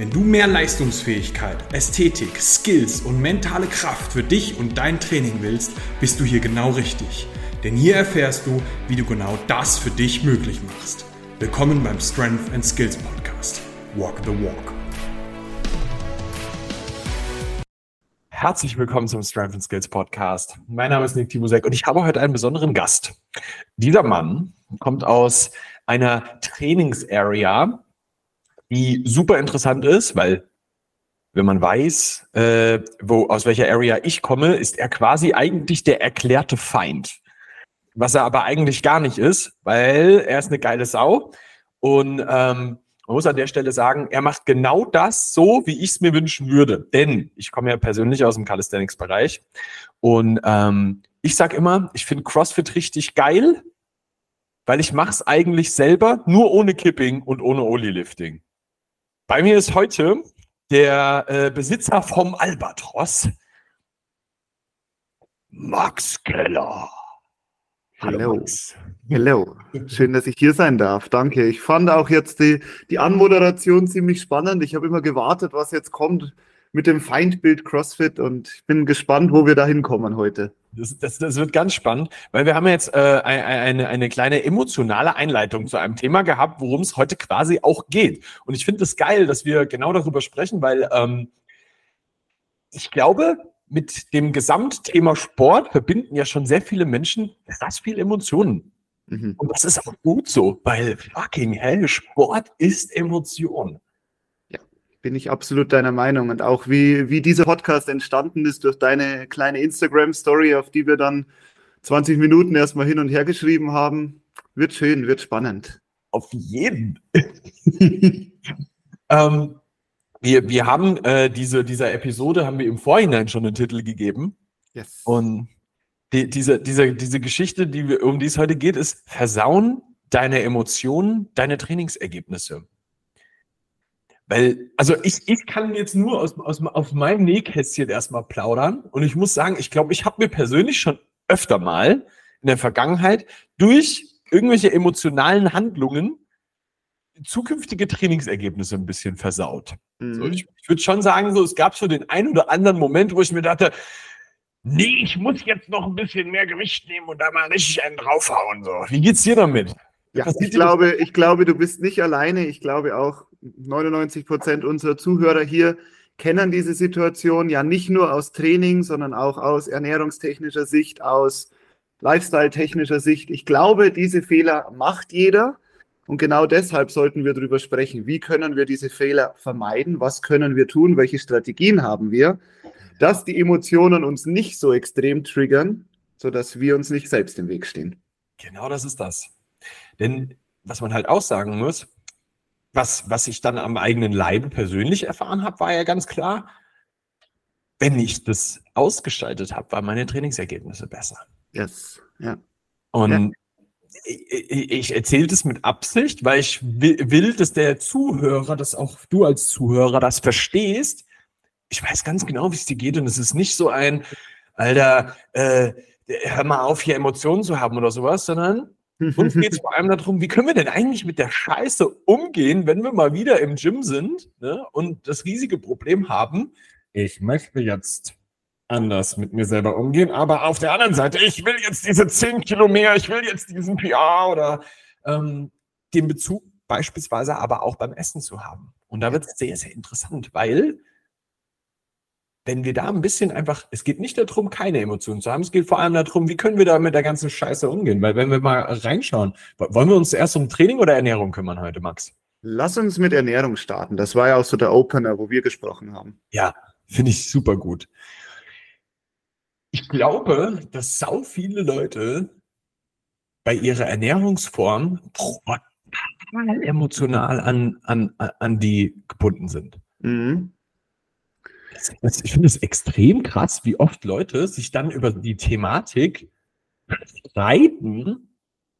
Wenn du mehr Leistungsfähigkeit, Ästhetik, Skills und mentale Kraft für dich und dein Training willst, bist du hier genau richtig. Denn hier erfährst du, wie du genau das für dich möglich machst. Willkommen beim Strength and Skills Podcast. Walk the Walk. Herzlich willkommen zum Strength and Skills Podcast. Mein Name ist Nick Tibusek und ich habe heute einen besonderen Gast. Dieser Mann kommt aus einer Trainingsarea, die super interessant ist, weil wenn man weiß, äh, wo aus welcher Area ich komme, ist er quasi eigentlich der erklärte Feind. Was er aber eigentlich gar nicht ist, weil er ist eine geile Sau und ähm, man muss an der Stelle sagen, er macht genau das so, wie ich es mir wünschen würde. Denn ich komme ja persönlich aus dem Calisthenics-Bereich und ähm, ich sage immer, ich finde CrossFit richtig geil, weil ich mache es eigentlich selber, nur ohne Kipping und ohne Oli-Lifting. Bei mir ist heute der äh, Besitzer vom Albatros, Max Keller. Hallo. Hallo. Schön, dass ich hier sein darf. Danke. Ich fand auch jetzt die, die Anmoderation ziemlich spannend. Ich habe immer gewartet, was jetzt kommt mit dem Feindbild CrossFit und ich bin gespannt, wo wir da hinkommen heute. Das, das, das wird ganz spannend, weil wir haben jetzt äh, eine, eine kleine emotionale Einleitung zu einem Thema gehabt, worum es heute quasi auch geht. Und ich finde es das geil, dass wir genau darüber sprechen, weil ähm, ich glaube, mit dem Gesamtthema Sport verbinden ja schon sehr viele Menschen krass viel Emotionen. Mhm. Und das ist auch gut so, weil fucking hell, Sport ist Emotion. Bin ich absolut deiner Meinung. Und auch wie, wie dieser Podcast entstanden ist durch deine kleine Instagram-Story, auf die wir dann 20 Minuten erstmal hin und her geschrieben haben, wird schön, wird spannend. Auf jeden. ähm, wir, wir haben äh, diese, dieser Episode haben wir im Vorhinein schon einen Titel gegeben. Yes. Und die, diese, diese, diese Geschichte, die wir, um die es heute geht, ist Versauen deine Emotionen, deine Trainingsergebnisse. Weil, also ich, ich kann jetzt nur aus, aus, auf meinem Nähkästchen erstmal plaudern. Und ich muss sagen, ich glaube, ich habe mir persönlich schon öfter mal in der Vergangenheit durch irgendwelche emotionalen Handlungen zukünftige Trainingsergebnisse ein bisschen versaut. Mhm. So, ich, ich würde schon sagen, so, es gab so den einen oder anderen Moment, wo ich mir dachte, nee, ich muss jetzt noch ein bisschen mehr Gewicht nehmen und da mal richtig einen draufhauen. So. Wie geht's dir damit? Ja, ich glaube, ich glaube, du bist nicht alleine. Ich glaube auch 99 Prozent unserer Zuhörer hier kennen diese Situation ja nicht nur aus Training, sondern auch aus ernährungstechnischer Sicht, aus Lifestyle-technischer Sicht. Ich glaube, diese Fehler macht jeder. Und genau deshalb sollten wir darüber sprechen, wie können wir diese Fehler vermeiden, was können wir tun, welche Strategien haben wir, dass die Emotionen uns nicht so extrem triggern, sodass wir uns nicht selbst im Weg stehen. Genau das ist das. Denn was man halt auch sagen muss, was, was ich dann am eigenen Leibe persönlich erfahren habe, war ja ganz klar, wenn ich das ausgestaltet habe, waren meine Trainingsergebnisse besser. Yes, ja. Und ja ich erzähle das mit Absicht, weil ich will, dass der Zuhörer, dass auch du als Zuhörer das verstehst. Ich weiß ganz genau, wie es dir geht und es ist nicht so ein, Alter, äh, hör mal auf, hier Emotionen zu haben oder sowas, sondern uns geht es vor allem darum, wie können wir denn eigentlich mit der Scheiße umgehen, wenn wir mal wieder im Gym sind ne, und das riesige Problem haben, ich möchte jetzt anders mit mir selber umgehen. Aber auf der anderen Seite, ich will jetzt diese 10 Kilo mehr, ich will jetzt diesen PR oder ähm, den Bezug beispielsweise aber auch beim Essen zu haben. Und da wird es sehr, sehr interessant, weil wenn wir da ein bisschen einfach, es geht nicht darum, keine Emotionen zu haben, es geht vor allem darum, wie können wir da mit der ganzen Scheiße umgehen? Weil wenn wir mal reinschauen, wollen wir uns erst um Training oder Ernährung kümmern heute, Max? Lass uns mit Ernährung starten. Das war ja auch so der Opener, wo wir gesprochen haben. Ja, finde ich super gut. Ich glaube, dass sau viele Leute bei ihrer Ernährungsform total emotional an, an, an die gebunden sind. Mhm. Ich finde es extrem krass, wie oft Leute sich dann über die Thematik streiten,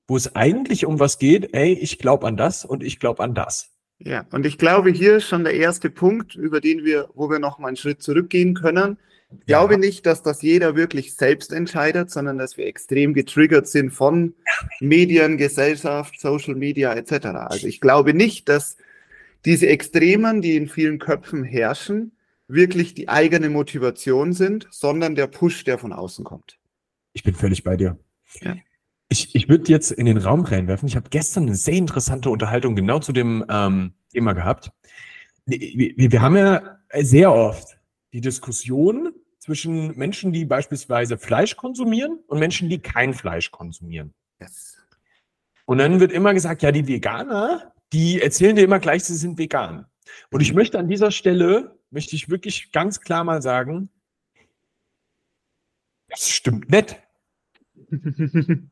wo es eigentlich um was geht, ey, ich glaube an das und ich glaube an das. Ja, und ich glaube, hier ist schon der erste Punkt, über den wir, wo wir noch mal einen Schritt zurückgehen können. Ich glaube ja. nicht, dass das jeder wirklich selbst entscheidet, sondern dass wir extrem getriggert sind von Medien, Gesellschaft, Social Media etc. Also ich glaube nicht, dass diese Extremen, die in vielen Köpfen herrschen, wirklich die eigene Motivation sind, sondern der Push, der von außen kommt. Ich bin völlig bei dir. Ja. Ich, ich würde jetzt in den Raum reinwerfen. Ich habe gestern eine sehr interessante Unterhaltung genau zu dem ähm, Thema gehabt. Wir, wir haben ja sehr oft die Diskussion zwischen Menschen, die beispielsweise Fleisch konsumieren und Menschen, die kein Fleisch konsumieren. Yes. Und dann wird immer gesagt, ja, die Veganer, die erzählen dir immer gleich, sie sind vegan. Und ich mhm. möchte an dieser Stelle, möchte ich wirklich ganz klar mal sagen, das stimmt nicht.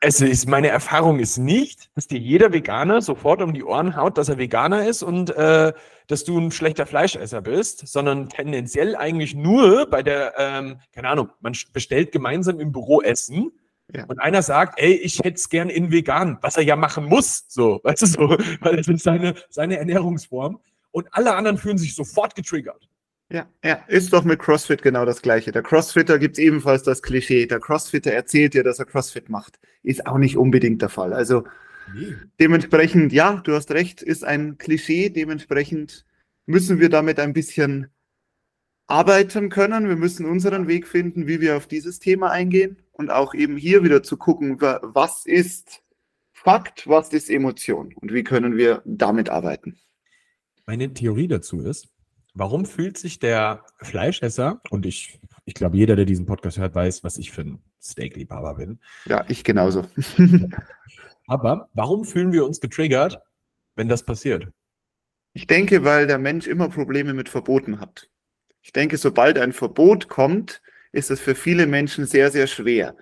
es ist, meine Erfahrung ist nicht, dass dir jeder Veganer sofort um die Ohren haut, dass er Veganer ist und äh, dass du ein schlechter Fleischesser bist, sondern tendenziell eigentlich nur bei der, ähm, keine Ahnung, man bestellt gemeinsam im Büro Essen ja. und einer sagt, ey, ich hätte es gern in vegan, was er ja machen muss, so, weißt du so, weil das ist seine, seine Ernährungsform und alle anderen fühlen sich sofort getriggert. Ja, ja, ist doch mit CrossFit genau das Gleiche. Der Crossfitter gibt es ebenfalls das Klischee. Der Crossfitter erzählt dir, dass er CrossFit macht. Ist auch nicht unbedingt der Fall. Also nee. dementsprechend, ja, du hast recht, ist ein Klischee. Dementsprechend müssen wir damit ein bisschen arbeiten können. Wir müssen unseren Weg finden, wie wir auf dieses Thema eingehen und auch eben hier wieder zu gucken, was ist Fakt, was ist Emotion und wie können wir damit arbeiten. Meine Theorie dazu ist, warum fühlt sich der Fleischesser, und ich, ich glaube, jeder, der diesen Podcast hört, weiß, was ich für ein Steakliebhaber bin. Ja, ich genauso. Aber warum fühlen wir uns getriggert, wenn das passiert? Ich denke, weil der Mensch immer Probleme mit Verboten hat. Ich denke, sobald ein Verbot kommt, ist es für viele Menschen sehr, sehr schwer.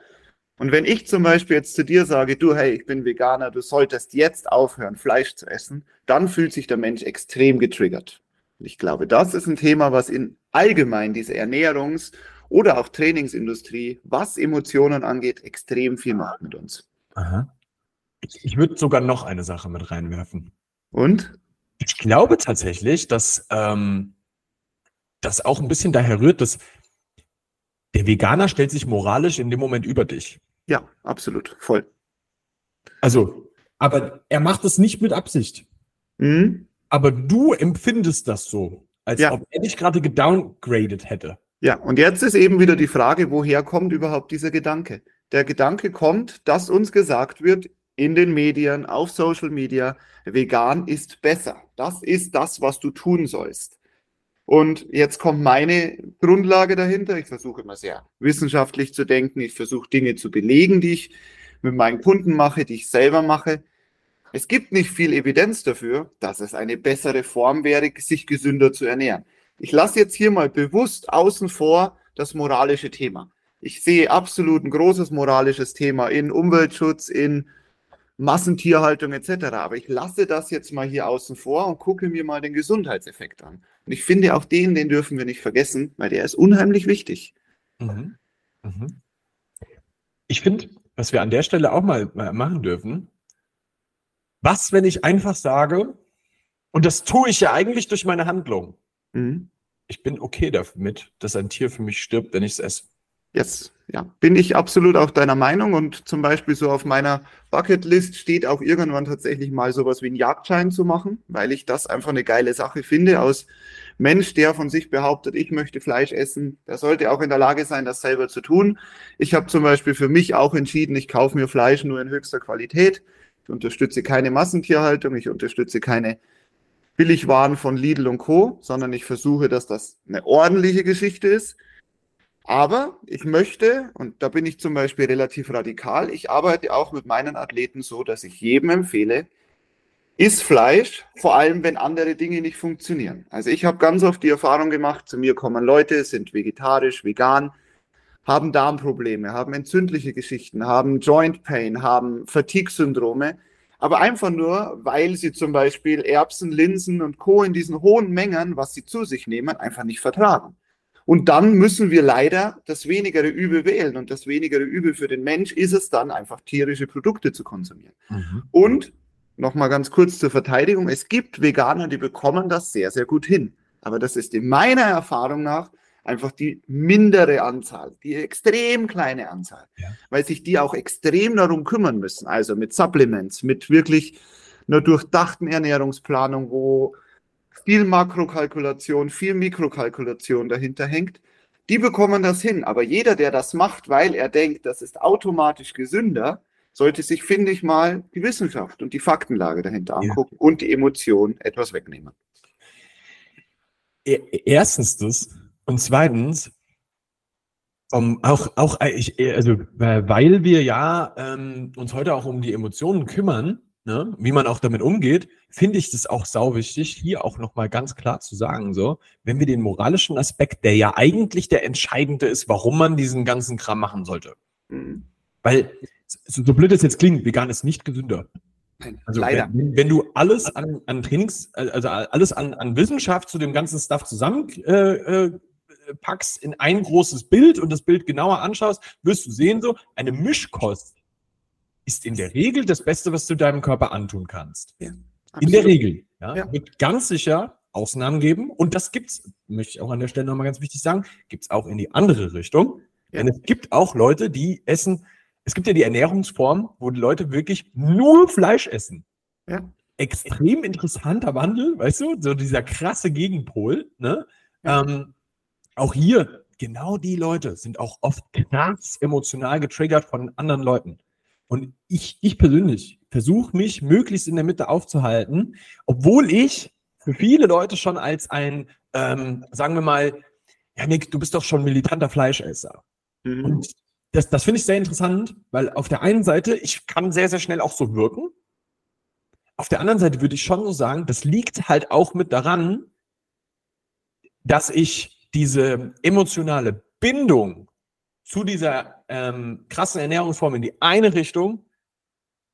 Und wenn ich zum Beispiel jetzt zu dir sage, du, hey, ich bin Veganer, du solltest jetzt aufhören, Fleisch zu essen, dann fühlt sich der Mensch extrem getriggert. Und ich glaube, das ist ein Thema, was in allgemein diese Ernährungs- oder auch Trainingsindustrie, was Emotionen angeht, extrem viel macht mit uns. Aha. Ich würde sogar noch eine Sache mit reinwerfen. Und? Ich glaube tatsächlich, dass ähm, das auch ein bisschen daher rührt, dass der Veganer stellt sich moralisch in dem Moment über dich. Ja, absolut, voll. Also, aber er macht es nicht mit Absicht. Mhm. Aber du empfindest das so, als ja. ob er dich gerade gedowngradet hätte. Ja, und jetzt ist eben wieder die Frage, woher kommt überhaupt dieser Gedanke? Der Gedanke kommt, dass uns gesagt wird in den Medien, auf Social Media, vegan ist besser. Das ist das, was du tun sollst. Und jetzt kommt meine Grundlage dahinter. Ich versuche immer sehr wissenschaftlich zu denken. Ich versuche Dinge zu belegen, die ich mit meinen Kunden mache, die ich selber mache. Es gibt nicht viel Evidenz dafür, dass es eine bessere Form wäre, sich gesünder zu ernähren. Ich lasse jetzt hier mal bewusst außen vor das moralische Thema. Ich sehe absolut ein großes moralisches Thema in Umweltschutz, in Massentierhaltung etc. Aber ich lasse das jetzt mal hier außen vor und gucke mir mal den Gesundheitseffekt an. Und ich finde auch den, den dürfen wir nicht vergessen, weil der ist unheimlich wichtig. Mhm. Mhm. Ich finde, was wir an der Stelle auch mal machen dürfen, was, wenn ich einfach sage, und das tue ich ja eigentlich durch meine Handlung, mhm. ich bin okay damit, dass ein Tier für mich stirbt, wenn ich es esse. Yes, ja, bin ich absolut auch deiner Meinung und zum Beispiel so auf meiner Bucketlist steht auch irgendwann tatsächlich mal sowas wie einen Jagdschein zu machen, weil ich das einfach eine geile Sache finde. Aus Mensch, der von sich behauptet, ich möchte Fleisch essen, der sollte auch in der Lage sein, das selber zu tun. Ich habe zum Beispiel für mich auch entschieden, ich kaufe mir Fleisch nur in höchster Qualität. Ich unterstütze keine Massentierhaltung, ich unterstütze keine Billigwaren von Lidl und Co., sondern ich versuche, dass das eine ordentliche Geschichte ist. Aber ich möchte, und da bin ich zum Beispiel relativ radikal, ich arbeite auch mit meinen Athleten so, dass ich jedem empfehle, isst Fleisch, vor allem wenn andere Dinge nicht funktionieren. Also ich habe ganz oft die Erfahrung gemacht, zu mir kommen Leute, sind vegetarisch, vegan, haben Darmprobleme, haben entzündliche Geschichten, haben Joint Pain, haben Fatigue-Syndrome, aber einfach nur, weil sie zum Beispiel Erbsen, Linsen und Co. in diesen hohen Mengen, was sie zu sich nehmen, einfach nicht vertragen. Und dann müssen wir leider das wenigere Übel wählen. Und das wenigere Übel für den Mensch ist es dann einfach tierische Produkte zu konsumieren. Mhm. Und nochmal ganz kurz zur Verteidigung. Es gibt Veganer, die bekommen das sehr, sehr gut hin. Aber das ist in meiner Erfahrung nach einfach die mindere Anzahl, die extrem kleine Anzahl, ja. weil sich die auch extrem darum kümmern müssen. Also mit Supplements, mit wirklich einer durchdachten Ernährungsplanung, wo viel Makrokalkulation, viel Mikrokalkulation dahinter hängt. Die bekommen das hin. Aber jeder, der das macht, weil er denkt, das ist automatisch gesünder, sollte sich, finde ich mal, die Wissenschaft und die Faktenlage dahinter angucken ja. und die Emotionen etwas wegnehmen. E-, erstens das. Und zweitens, um, auch, auch ich, also, weil wir ja ähm, uns heute auch um die Emotionen kümmern, ne, wie man auch damit umgeht, finde ich das auch sau wichtig, hier auch nochmal ganz klar zu sagen, so, wenn wir den moralischen Aspekt, der ja eigentlich der entscheidende ist, warum man diesen ganzen Kram machen sollte. Mhm. Weil so, so blöd es jetzt klingt, vegan ist nicht gesünder. Also Leider. Wenn, wenn, du alles an, an Trainings, also alles an, an Wissenschaft zu dem ganzen Stuff zusammen äh, äh, packst in ein großes Bild und das Bild genauer anschaust, wirst du sehen, so eine Mischkost ist in der Regel das Beste, was du deinem Körper antun kannst. Ja, in der Regel. Ja, ja. Wird ganz sicher Ausnahmen geben. Und das gibt's, möchte ich auch an der Stelle nochmal ganz wichtig sagen, gibt's auch in die andere Richtung. Ja. Denn es gibt auch Leute, die essen es gibt ja die Ernährungsform, wo die Leute wirklich nur Fleisch essen. Ja. Extrem interessanter Wandel, weißt du, so dieser krasse Gegenpol. Ne? Ja. Ähm, auch hier, genau die Leute sind auch oft krass emotional getriggert von anderen Leuten. Und ich, ich persönlich versuche mich möglichst in der Mitte aufzuhalten, obwohl ich für viele Leute schon als ein, ähm, sagen wir mal, ja, Nick, du bist doch schon militanter Fleischesser. Mhm. Und das, das finde ich sehr interessant, weil auf der einen Seite, ich kann sehr, sehr schnell auch so wirken. Auf der anderen Seite würde ich schon so sagen, das liegt halt auch mit daran, dass ich diese emotionale Bindung zu dieser ähm, krassen Ernährungsform in die eine Richtung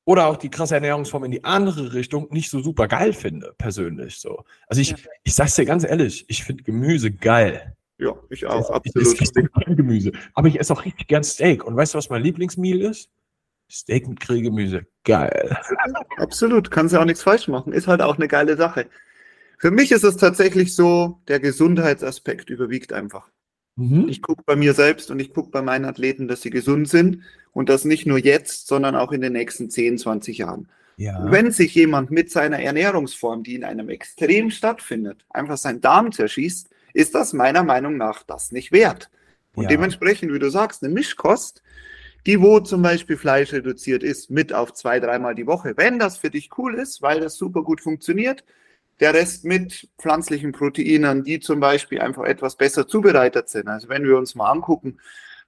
oder auch die krasse Ernährungsform in die andere Richtung nicht so super geil finde, persönlich so. Also ich, ja. ich sag's dir ganz ehrlich, ich finde Gemüse geil. Ja, ich auch, ich absolut. Ich esse kein Gemüse. Aber ich esse auch richtig gern Steak. Und weißt du, was mein Lieblingsmeal ist? Steak mit Grillgemüse. Geil. Absolut, kannst ja auch nichts falsch machen. Ist halt auch eine geile Sache. Für mich ist es tatsächlich so, der Gesundheitsaspekt überwiegt einfach. Mhm. Ich gucke bei mir selbst und ich gucke bei meinen Athleten, dass sie gesund sind und das nicht nur jetzt, sondern auch in den nächsten 10, 20 Jahren. Ja. Wenn sich jemand mit seiner Ernährungsform, die in einem Extrem stattfindet, einfach seinen Darm zerschießt, ist das meiner Meinung nach das nicht wert. Und ja. dementsprechend, wie du sagst, eine Mischkost, die wo zum Beispiel Fleisch reduziert ist, mit auf zwei, dreimal die Woche. Wenn das für dich cool ist, weil das super gut funktioniert, der Rest mit pflanzlichen Proteinen, die zum Beispiel einfach etwas besser zubereitet sind. Also wenn wir uns mal angucken,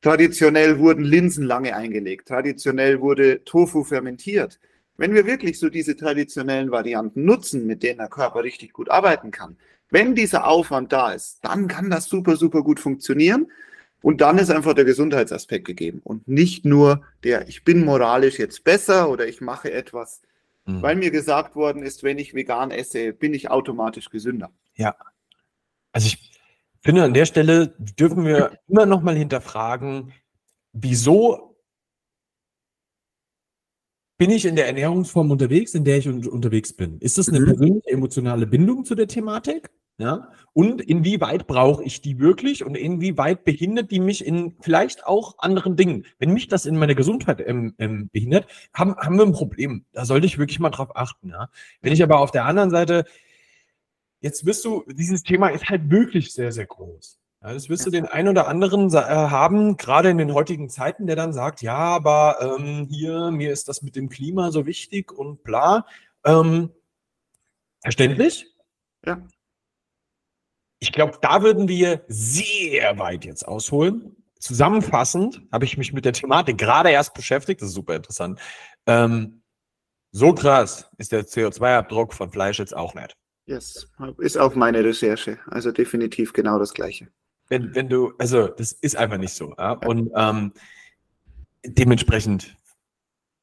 traditionell wurden Linsen lange eingelegt, traditionell wurde Tofu fermentiert. Wenn wir wirklich so diese traditionellen Varianten nutzen, mit denen der Körper richtig gut arbeiten kann, wenn dieser Aufwand da ist, dann kann das super, super gut funktionieren. Und dann ist einfach der Gesundheitsaspekt gegeben und nicht nur der, ich bin moralisch jetzt besser oder ich mache etwas, mhm. weil mir gesagt worden ist, wenn ich vegan esse, bin ich automatisch gesünder. Ja. Also ich finde, an der Stelle dürfen wir immer noch mal hinterfragen, wieso bin ich in der Ernährungsform unterwegs, in der ich un unterwegs bin? Ist das eine mhm. persönliche emotionale Bindung zu der Thematik? Ja? Und inwieweit brauche ich die wirklich und inwieweit behindert die mich in vielleicht auch anderen Dingen? Wenn mich das in meiner Gesundheit ähm, ähm, behindert, haben, haben wir ein Problem. Da sollte ich wirklich mal drauf achten. Ja? Wenn ich aber auf der anderen Seite, jetzt wirst du, dieses Thema ist halt wirklich sehr, sehr groß. Ja, das wirst du den einen oder anderen äh, haben, gerade in den heutigen Zeiten, der dann sagt, ja, aber ähm, hier, mir ist das mit dem Klima so wichtig und bla. Ähm, verständlich, Ja. Ich glaube, da würden wir sehr weit jetzt ausholen. Zusammenfassend habe ich mich mit der Thematik gerade erst beschäftigt. Das ist super interessant. Ähm, so krass ist der CO2-Abdruck von Fleisch jetzt auch nicht. Yes, ist auch meine Recherche. Also definitiv genau das Gleiche. Wenn, wenn du, also das ist einfach nicht so. Ja? Und ähm, dementsprechend,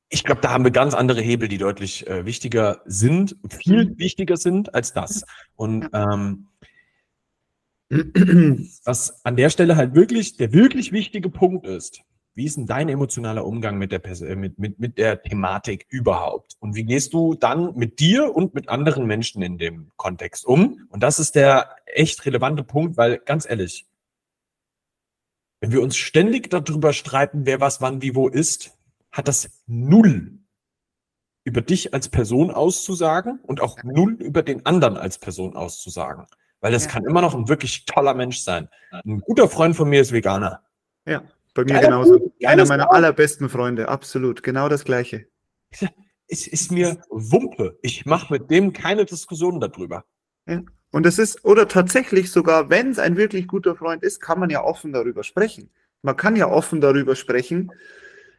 ich glaube, da haben wir ganz andere Hebel, die deutlich äh, wichtiger sind, viel wichtiger sind als das. Und ähm, was an der Stelle halt wirklich der wirklich wichtige Punkt ist, wie ist denn dein emotionaler Umgang mit der, äh, mit, mit, mit der Thematik überhaupt? Und wie gehst du dann mit dir und mit anderen Menschen in dem Kontext um? Und das ist der echt relevante Punkt, weil ganz ehrlich, wenn wir uns ständig darüber streiten, wer was wann wie wo ist, hat das null über dich als Person auszusagen und auch null über den anderen als Person auszusagen. Weil das ja. kann immer noch ein wirklich toller Mensch sein. Ein guter Freund von mir ist Veganer. Ja, bei mir Keiner genauso. Gut, Einer meiner Freund. allerbesten Freunde, absolut. Genau das Gleiche. Es ist mir Wumpe. Ich mache mit dem keine Diskussion darüber. Ja. Und es ist, oder tatsächlich sogar, wenn es ein wirklich guter Freund ist, kann man ja offen darüber sprechen. Man kann ja offen darüber sprechen.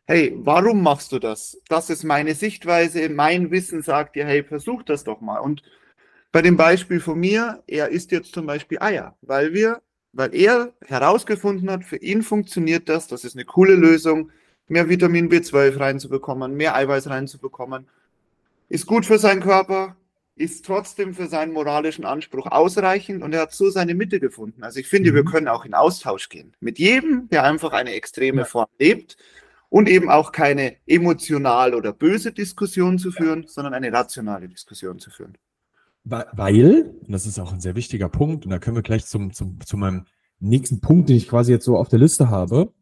Hey, warum machst du das? Das ist meine Sichtweise. Mein Wissen sagt dir, hey, versuch das doch mal. Und bei dem Beispiel von mir, er isst jetzt zum Beispiel Eier, weil wir, weil er herausgefunden hat, für ihn funktioniert das, das ist eine coole Lösung, mehr Vitamin B12 reinzubekommen, mehr Eiweiß reinzubekommen. Ist gut für seinen Körper, ist trotzdem für seinen moralischen Anspruch ausreichend und er hat so seine Mitte gefunden. Also ich finde, mhm. wir können auch in Austausch gehen. Mit jedem, der einfach eine extreme Form lebt und eben auch keine emotional oder böse Diskussion zu führen, sondern eine rationale Diskussion zu führen. Weil, und das ist auch ein sehr wichtiger Punkt, und da können wir gleich zum, zum, zu meinem nächsten Punkt, den ich quasi jetzt so auf der Liste habe.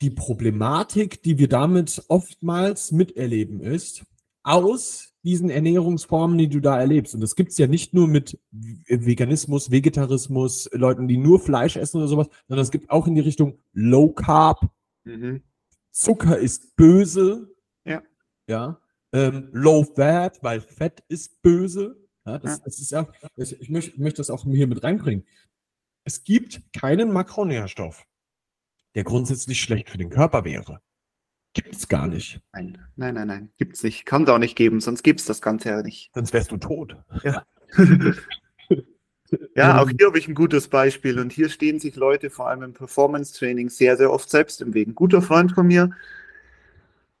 Die Problematik, die wir damit oftmals miterleben, ist, aus diesen Ernährungsformen, die du da erlebst. Und das gibt's ja nicht nur mit Veganismus, Vegetarismus, Leuten, die nur Fleisch essen oder sowas, sondern es gibt auch in die Richtung Low Carb. Mhm. Zucker ist böse. Ja. Ja. Ähm, Low Fat, weil Fett ist böse. Ja, das, das ist ja, ich möchte, möchte das auch hier mit reinbringen. Es gibt keinen Makronährstoff, der grundsätzlich schlecht für den Körper wäre. Gibt es gar nicht. Nein, nein, nein, nein. Gibt es nicht. Kann es auch nicht geben, sonst gibt es das Ganze ja nicht. Sonst wärst du tot. Ja. ja, auch hier habe ich ein gutes Beispiel. Und hier stehen sich Leute, vor allem im Performance-Training, sehr, sehr oft selbst im Weg. Ein guter Freund von mir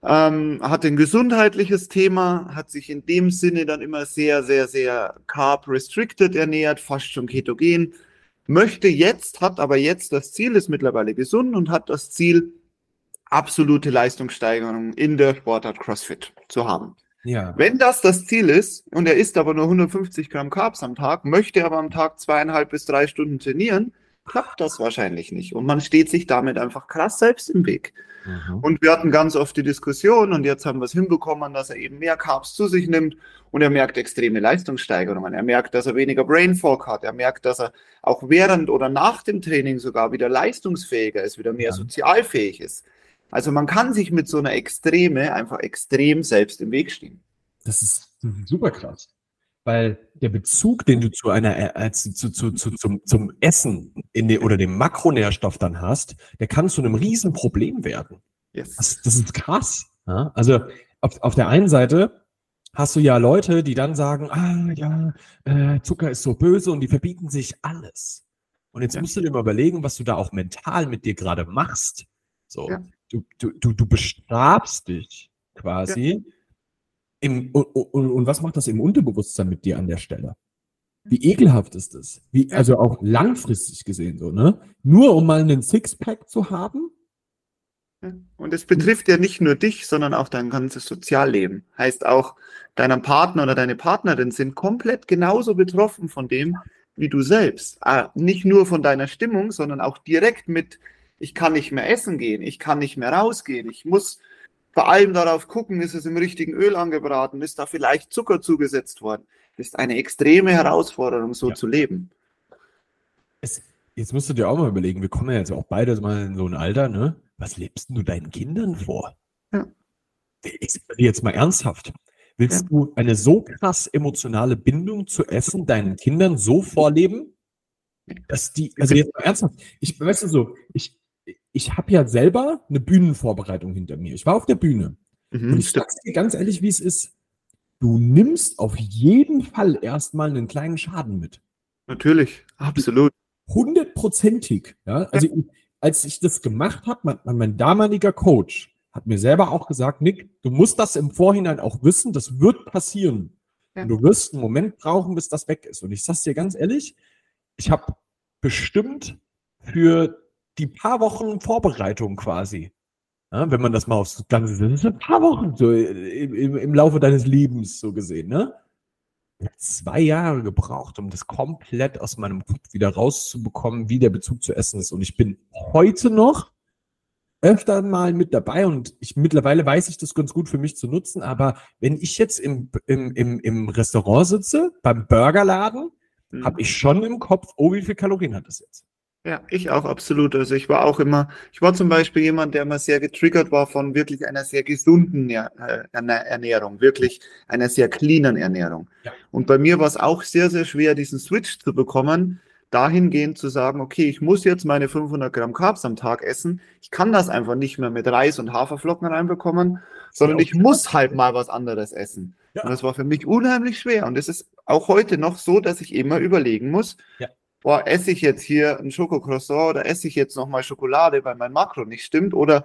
ähm, hat ein gesundheitliches Thema, hat sich in dem Sinne dann immer sehr, sehr, sehr carb-restricted ernährt, fast schon ketogen. Möchte jetzt, hat aber jetzt das Ziel, ist mittlerweile gesund und hat das Ziel, absolute Leistungssteigerung in der Sportart CrossFit zu haben. Ja. Wenn das das Ziel ist und er isst aber nur 150 Gramm Carbs am Tag, möchte aber am Tag zweieinhalb bis drei Stunden trainieren, klappt das wahrscheinlich nicht. Und man steht sich damit einfach krass selbst im Weg. Mhm. Und wir hatten ganz oft die Diskussion und jetzt haben wir es hinbekommen, dass er eben mehr Carbs zu sich nimmt und er merkt extreme Leistungssteigerungen. Er merkt, dass er weniger Brain Fog hat. Er merkt, dass er auch während oder nach dem Training sogar wieder leistungsfähiger ist, wieder mehr ja. sozialfähig ist. Also man kann sich mit so einer Extreme einfach extrem selbst im Weg stehen. Das ist super krass. Weil der Bezug, den du zu einer, äh, zu, zu, zu, zu, zum, zum Essen in den, oder dem Makronährstoff dann hast, der kann zu einem Riesenproblem werden. Yes. Das, das ist krass. Ja? Also auf, auf der einen Seite hast du ja Leute, die dann sagen, ah ja, äh, Zucker ist so böse und die verbieten sich alles. Und jetzt ja. musst du dir mal überlegen, was du da auch mental mit dir gerade machst. So, ja. du, du, du, du bestrafst dich quasi. Im, und, und, und, was macht das im Unterbewusstsein mit dir an der Stelle? Wie ekelhaft ist das? Wie, also auch langfristig gesehen so, ne? Nur um mal einen Sixpack zu haben? Und es betrifft ja nicht nur dich, sondern auch dein ganzes Sozialleben. Heißt auch, deiner Partner oder deine Partnerin sind komplett genauso betroffen von dem, wie du selbst. Ah, nicht nur von deiner Stimmung, sondern auch direkt mit, ich kann nicht mehr essen gehen, ich kann nicht mehr rausgehen, ich muss vor allem darauf gucken, ist es im richtigen Öl angebraten, ist da vielleicht Zucker zugesetzt worden. Das ist eine extreme Herausforderung, so ja. zu leben. Es, jetzt musst du dir auch mal überlegen, wir kommen ja jetzt auch beide mal in so ein Alter, ne? Was lebst du deinen Kindern vor? Ja. Jetzt mal ernsthaft. Willst ja. du eine so krass emotionale Bindung zu Essen deinen Kindern so vorleben, dass die, also jetzt mal ernsthaft, ich weißt du so, ich, ich habe ja selber eine Bühnenvorbereitung hinter mir. Ich war auf der Bühne. Mhm, und ich sag's dir ganz ehrlich, wie es ist. Du nimmst auf jeden Fall erstmal einen kleinen Schaden mit. Natürlich, absolut. Hundertprozentig. Ja? Also, ja. als ich das gemacht habe, mein, mein damaliger Coach, hat mir selber auch gesagt, Nick, du musst das im Vorhinein auch wissen, das wird passieren. Ja. Und du wirst einen Moment brauchen, bis das weg ist. Und ich sag's dir ganz ehrlich, ich habe bestimmt für die paar Wochen Vorbereitung quasi, ja, wenn man das mal aufs Ganze das sind ein paar Wochen so im, im, im Laufe deines Lebens so gesehen, ne? zwei Jahre gebraucht, um das komplett aus meinem Kopf wieder rauszubekommen, wie der Bezug zu Essen ist. Und ich bin heute noch öfter mal mit dabei und ich mittlerweile weiß ich das ganz gut für mich zu nutzen. Aber wenn ich jetzt im, im, im, im Restaurant sitze, beim Burgerladen, mhm. habe ich schon im Kopf, oh, wie viel Kalorien hat das jetzt? Ja, ich auch absolut. Also ich war auch immer, ich war zum Beispiel jemand, der immer sehr getriggert war von wirklich einer sehr gesunden äh, Ernährung, wirklich einer sehr cleanen Ernährung. Ja. Und bei mir war es auch sehr, sehr schwer, diesen Switch zu bekommen, dahingehend zu sagen, okay, ich muss jetzt meine 500 Gramm Carbs am Tag essen. Ich kann das einfach nicht mehr mit Reis und Haferflocken reinbekommen, sondern ich muss halt mal was anderes essen. Ja. Und das war für mich unheimlich schwer. Und es ist auch heute noch so, dass ich immer überlegen muss, ja. Boah, esse ich jetzt hier ein Schokocroissant oder esse ich jetzt nochmal Schokolade, weil mein Makro nicht stimmt oder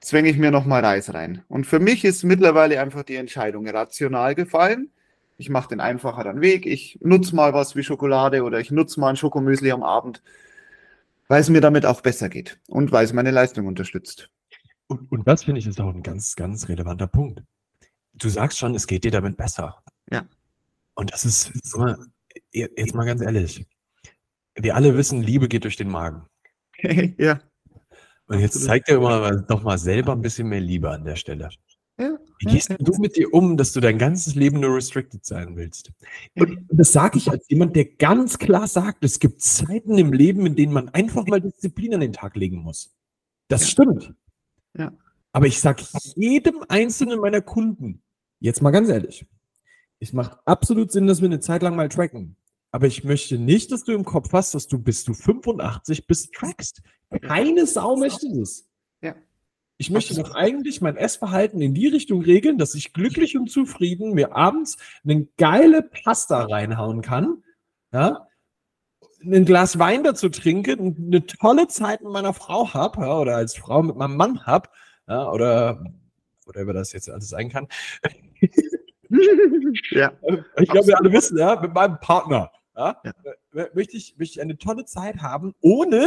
zwänge ich mir nochmal Reis rein. Und für mich ist mittlerweile einfach die Entscheidung rational gefallen ich mache den einfacheren Weg, ich nutze mal was wie Schokolade oder ich nutze mal ein Schokomüsli am Abend, weil es mir damit auch besser geht und weil es meine Leistung unterstützt. Und, und das finde ich ist auch ein ganz, ganz relevanter Punkt. Du sagst schon, es geht dir damit besser. Ja. Und das ist, jetzt mal ganz ehrlich, wir alle wissen, Liebe geht durch den Magen. ja. Und jetzt zeigt er immer doch mal selber ein bisschen mehr Liebe an der Stelle. Ja. Wie gehst ja. du mit dir um, dass du dein ganzes Leben nur restricted sein willst? Und das sage ich als jemand, der ganz klar sagt, es gibt Zeiten im Leben, in denen man einfach mal Disziplin an den Tag legen muss. Das ja. stimmt. Ja. Aber ich sage jedem einzelnen meiner Kunden, jetzt mal ganz ehrlich, es macht absolut Sinn, dass wir eine Zeit lang mal tracken. Aber ich möchte nicht, dass du im Kopf hast, dass du bis du 85 bist trackst. Keine Sau möchte das. Ja. Ich möchte doch eigentlich mein Essverhalten in die Richtung regeln, dass ich glücklich und zufrieden mir abends eine geile Pasta reinhauen kann, ja, ein Glas Wein dazu trinke, eine tolle Zeit mit meiner Frau habe, ja, oder als Frau mit meinem Mann habe, ja, oder whatever das jetzt alles sein kann. ja. Ich glaube, wir alle wissen, ja, mit meinem Partner. Ja, ja. Möchte, ich, möchte ich eine tolle Zeit haben, ohne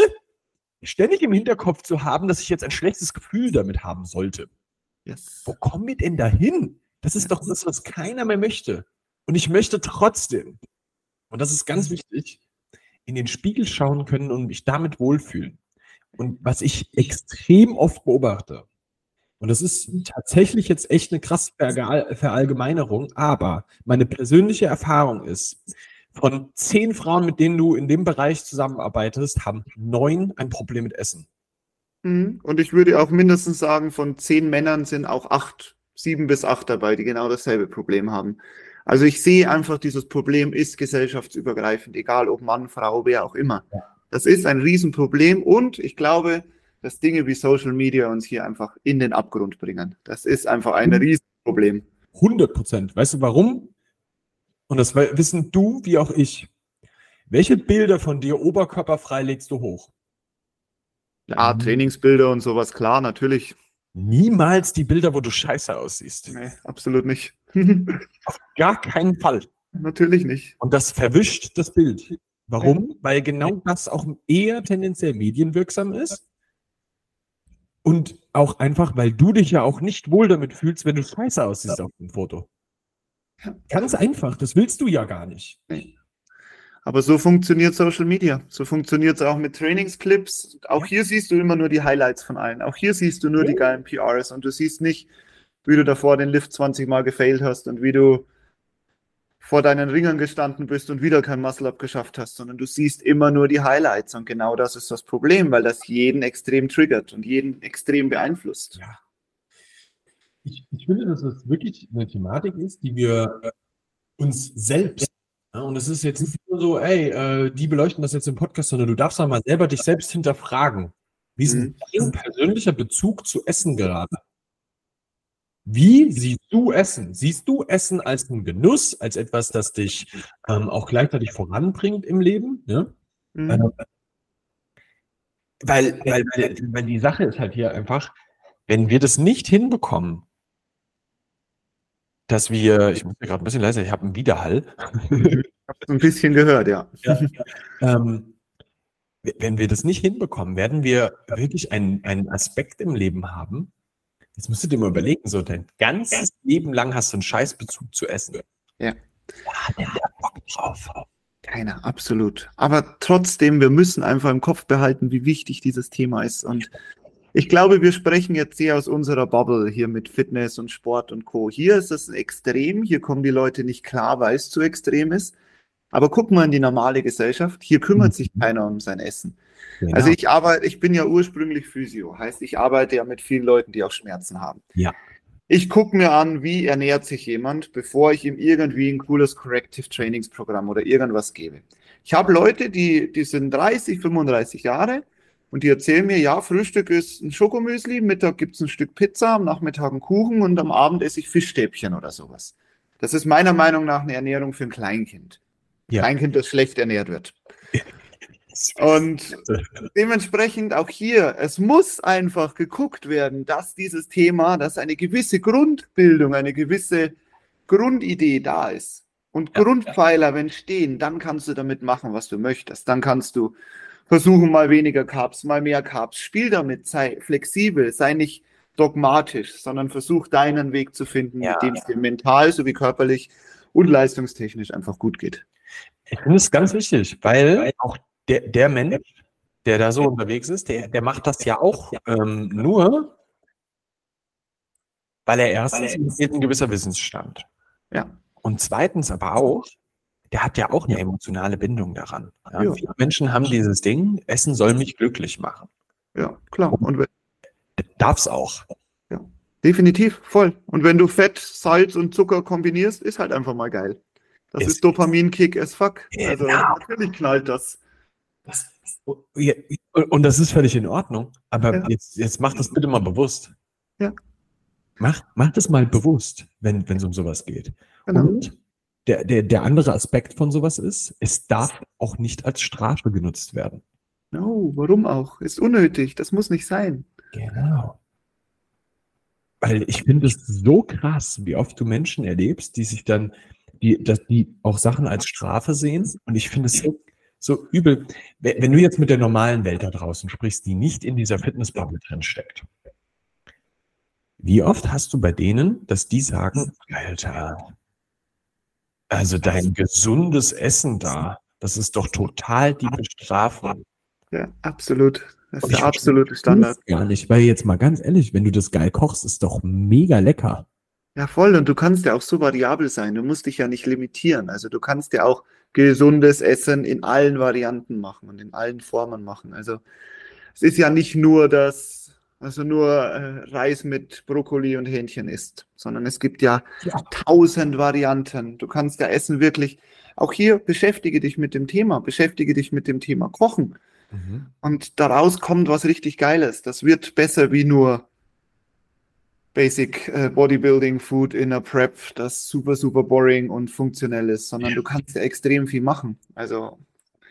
ständig im Hinterkopf zu haben, dass ich jetzt ein schlechtes Gefühl damit haben sollte. Yes. Wo kommen wir denn dahin? Das ist doch das, was keiner mehr möchte. Und ich möchte trotzdem, und das ist ganz wichtig, in den Spiegel schauen können und mich damit wohlfühlen. Und was ich extrem oft beobachte, und das ist tatsächlich jetzt echt eine krasse Verallgemeinerung, aber meine persönliche Erfahrung ist, von zehn Frauen, mit denen du in dem Bereich zusammenarbeitest, haben neun ein Problem mit Essen. Mhm. Und ich würde auch mindestens sagen, von zehn Männern sind auch acht, sieben bis acht dabei, die genau dasselbe Problem haben. Also ich sehe einfach, dieses Problem ist gesellschaftsübergreifend, egal ob Mann, Frau, wer auch immer. Das ist ein Riesenproblem und ich glaube, dass Dinge wie Social Media uns hier einfach in den Abgrund bringen. Das ist einfach ein Riesenproblem. 100 Prozent. Weißt du warum? Und das wissen du wie auch ich, welche Bilder von dir oberkörperfrei legst du hoch? Ja, Trainingsbilder und sowas, klar, natürlich. Niemals die Bilder, wo du scheiße aussiehst. Nee, absolut nicht. Auf gar keinen Fall. Natürlich nicht. Und das verwischt das Bild. Warum? Weil genau das auch eher tendenziell medienwirksam ist. Und auch einfach, weil du dich ja auch nicht wohl damit fühlst, wenn du scheiße aussiehst ja. auf dem Foto. Ganz einfach, das willst du ja gar nicht. Aber so funktioniert Social Media. So funktioniert es auch mit Trainingsclips. Auch hier siehst du immer nur die Highlights von allen. Auch hier siehst du nur die geilen PRs und du siehst nicht, wie du davor den Lift 20 Mal gefailt hast und wie du vor deinen Ringern gestanden bist und wieder kein Muscle-Up geschafft hast, sondern du siehst immer nur die Highlights. Und genau das ist das Problem, weil das jeden extrem triggert und jeden extrem beeinflusst. Ja. Ich, ich finde, dass das wirklich eine Thematik ist, die wir äh, uns selbst, ja, und es ist jetzt nicht nur so, ey, äh, die beleuchten das jetzt im Podcast, sondern du darfst auch mal selber dich selbst hinterfragen. Wie ist Mhm. dein persönlicher Bezug zu Essen gerade? Wie siehst du Essen? Siehst du Essen als einen Genuss, als etwas, das dich ähm, auch gleichzeitig voranbringt im Leben? Ne? Mhm. Ähm, weil, weil, weil die Sache ist halt hier einfach, wenn wir das nicht hinbekommen, dass wir, ich muss mir gerade ein bisschen leiser, ich habe einen Widerhall. Hab's ein bisschen gehört, ja. ähm, wenn wir das nicht hinbekommen, werden wir wirklich einen, einen Aspekt im Leben haben. Jetzt musst du dir mal überlegen, so dein ganzes Leben lang hast du einen Scheißbezug zu essen. Ja. Hat der Bock drauf. Keiner, absolut. Aber trotzdem, wir müssen einfach im Kopf behalten, wie wichtig dieses Thema ist. Und ich glaube, wir sprechen jetzt sehr aus unserer Bubble hier mit Fitness und Sport und Co. Hier ist es extrem, hier kommen die Leute nicht klar, weil es zu extrem ist. Aber guck mal in die normale Gesellschaft, hier kümmert sich keiner um sein Essen. Genau. Also ich arbeite, ich bin ja ursprünglich Physio, heißt ich arbeite ja mit vielen Leuten, die auch Schmerzen haben. Ja. Ich gucke mir an, wie ernährt sich jemand, bevor ich ihm irgendwie ein cooles Corrective Trainingsprogramm oder irgendwas gebe. Ich habe Leute, die, die sind 30, 35 Jahre und die erzählen mir, ja, Frühstück ist ein Schokomüsli, Mittag gibt's ein Stück Pizza, am Nachmittag ein Kuchen und am Abend esse ich Fischstäbchen oder sowas. Das ist meiner Meinung nach eine Ernährung für ein Kleinkind. Ja. Kleinkind, das schlecht ernährt wird. Und dementsprechend auch hier, es muss einfach geguckt werden, dass dieses Thema, dass eine gewisse Grundbildung, eine gewisse Grundidee da ist. Und Ja. Grundpfeiler, wenn stehen, dann kannst du damit machen, was du möchtest. Dann kannst du versuchen, mal weniger Carbs, mal mehr Carbs. Spiel damit, sei flexibel, sei nicht dogmatisch, sondern versuch deinen Weg zu finden, Ja. mit dem es dir mental sowie körperlich und leistungstechnisch einfach gut geht. Ich finde es ganz wichtig, weil auch der, der Mensch, der da so unterwegs ist, der, der macht das ja auch ähm, nur, weil er erstens ist ein gewisser Wissensstand. Ja. Und zweitens aber auch, der hat ja auch eine emotionale Bindung daran. Ja, Ja. Viele Menschen haben dieses Ding, Essen soll mich glücklich machen. Ja, klar. Und wenn, Darf es auch. Definitiv, voll. Und wenn du Fett, Salz und Zucker kombinierst, ist halt einfach mal geil. Das Ist- ist Dopamin-Kick as fuck. Also Genau. natürlich knallt das. Das, ja, und das ist völlig in Ordnung. Aber Ja. jetzt, jetzt mach das bitte mal bewusst. Ja. Mach, mach das mal bewusst, wenn es um sowas geht. Genau. Und der, der, der andere Aspekt von sowas ist, es darf auch nicht als Strafe genutzt werden. No, warum auch? Ist unnötig. Das muss nicht sein. Genau. Weil ich finde es so krass, wie oft du Menschen erlebst, die sich dann, die, dass die auch Sachen als Strafe sehen. Und ich finde es so, so übel. Wenn wenn du jetzt mit der normalen Welt da draußen sprichst, die nicht in dieser Fitnessbubble drin steckt. Wie oft hast du bei denen, dass die sagen, Alter, also dein gesundes Essen da, das ist doch total die Bestrafung. Ja, absolut. Das ist der absolute Standard. Gar nicht, weil jetzt mal ganz ehrlich, wenn du das geil kochst, ist doch mega lecker. Ja, voll. Und du kannst ja auch so variabel sein. Du musst dich ja nicht limitieren. Also du kannst ja auch gesundes Essen in allen Varianten machen und in allen Formen machen. Also es ist ja nicht nur das, also nur äh, Reis mit Brokkoli und Hähnchen isst, sondern es gibt ja Ja. tausend Varianten. Du kannst ja Essen wirklich, auch hier beschäftige dich mit dem Thema, beschäftige dich mit dem Thema Kochen. Und daraus kommt was richtig Geiles. Das wird besser wie nur Basic äh, Bodybuilding Food in a Prep, das super, super boring und funktionell ist, sondern du kannst ja extrem viel machen. Also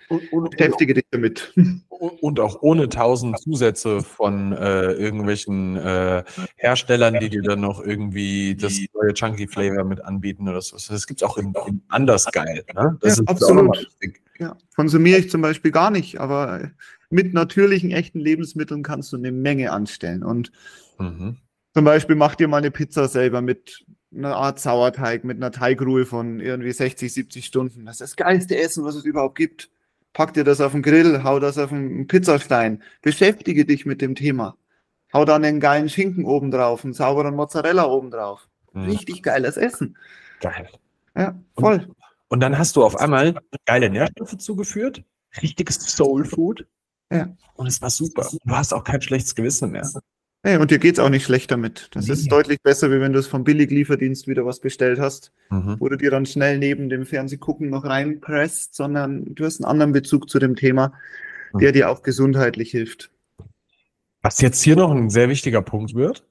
Und, und, beschäftige dich damit. und auch ohne tausend Zusätze von äh, irgendwelchen äh, Herstellern, die dir dann noch irgendwie das neue Chunky Flavor mit anbieten oder so. Das gibt's auch in, in anders geil. Ne? Das Ja, ist absolut. Ja, konsumiere ich zum Beispiel gar nicht, aber mit natürlichen, echten Lebensmitteln kannst du eine Menge anstellen. Und Mhm. zum Beispiel mach dir mal eine Pizza selber mit einer Art Sauerteig, mit einer Teigruhe von irgendwie 60, 70 Stunden. Das ist das geilste Essen, was es überhaupt gibt. Pack dir das auf den Grill, hau das auf einen Pizzastein. Beschäftige dich mit dem Thema. Hau dann einen geilen Schinken oben drauf, einen sauberen Mozzarella oben drauf. Mhm. Richtig geiles Essen. Geil. Ja, voll. Und dann hast du auf einmal geile Nährstoffe zugeführt, richtiges Soul Food. Ja. Und es war super. Du hast auch kein schlechtes Gewissen mehr. Hey, und dir geht's auch nicht schlecht damit. Das Nee. ist deutlich besser, wie wenn du es vom Billiglieferdienst wieder was bestellt hast, Mhm. wo du dir dann schnell neben dem Fernsehgucken noch reinpresst, sondern du hast einen anderen Bezug zu dem Thema, der dir auch gesundheitlich hilft. Was jetzt hier noch ein sehr wichtiger Punkt wird.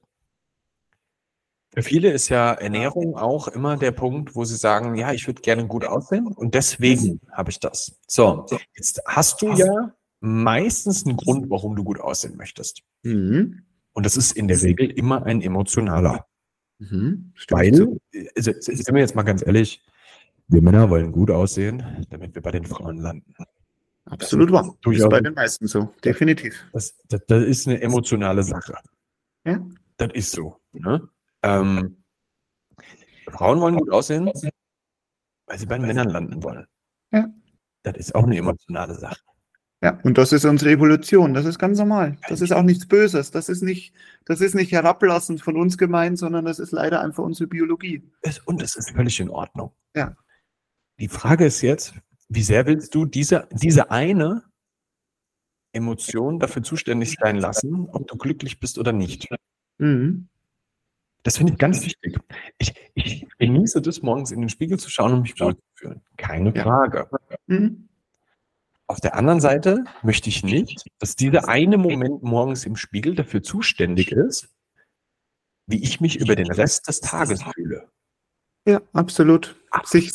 Für viele ist ja Ernährung auch immer der Punkt, wo sie sagen, ja, ich würde gerne gut aussehen und deswegen habe ich das. So, jetzt hast du ja meistens einen Grund, warum du gut aussehen möchtest. Mhm. Und das ist in der Regel immer ein emotionaler. Mhm. Weil, also, sind wir jetzt mal ganz ehrlich, wir Männer wollen gut aussehen, damit wir bei den Frauen landen. Absolut wahr. Das ist bei den meisten so. Definitiv. Das, das, das ist eine emotionale Sache. Ja. Das ist so. Ne? Ähm, Frauen wollen gut aussehen, weil sie bei den Männern landen wollen. Ja. Das ist auch eine emotionale Sache. Ja, und das ist unsere Evolution. Das ist ganz normal. Das ist auch nichts Böses. Das ist nicht, das ist nicht herablassend von uns gemeint, sondern das ist leider einfach unsere Biologie. Und es ist völlig in Ordnung. Ja. Die Frage ist jetzt, wie sehr willst du diese, diese eine Emotion dafür zuständig sein lassen, ob du glücklich bist oder nicht? Mhm. Das finde ich ganz wichtig. Ich, ich genieße das, morgens in den Spiegel zu schauen und mich wohlzufühlen. Keine Ja. Frage. Mhm. Auf der anderen Seite möchte ich nicht, dass dieser eine Moment morgens im Spiegel dafür zuständig ist, wie ich mich über den Rest des Tages fühle. Ja, absolut. Sich,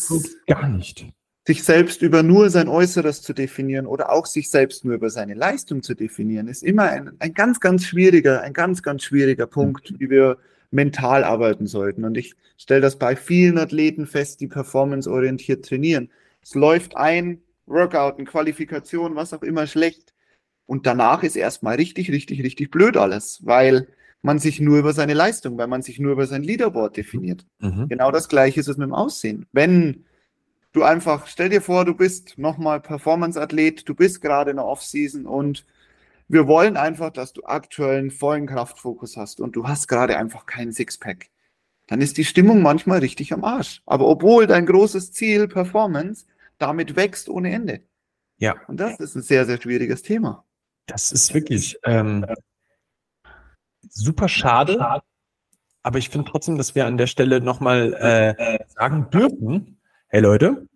Gar nicht. sich selbst über nur sein Äußeres zu definieren oder auch sich selbst nur über seine Leistung zu definieren, ist immer ein, ein ganz, ganz schwieriger, ein ganz, ganz schwieriger Punkt, wie wir mental arbeiten sollten. Und ich stelle das bei vielen Athleten fest, die performanceorientiert trainieren. Es läuft ein Workout, eine Qualifikation, was auch immer schlecht. Und danach ist erstmal richtig, richtig, richtig blöd alles, weil man sich nur über seine Leistung, weil man sich nur über sein Leaderboard definiert. Mhm. Genau das gleiche ist es mit dem Aussehen. Wenn du einfach, stell dir vor, du bist nochmal Performance-Athlet, du bist gerade in der Offseason und wir wollen einfach, dass du aktuell einen vollen Kraftfokus hast und du hast gerade einfach keinen Sixpack. Dann ist die Stimmung manchmal richtig am Arsch. Aber obwohl dein großes Ziel Performance damit wächst ohne Ende. Ja. Und das ist ein sehr, sehr schwieriges Thema. Das ist wirklich ähm, super schade. Aber ich finde trotzdem, dass wir an der Stelle nochmal äh, sagen dürfen, hey Leute,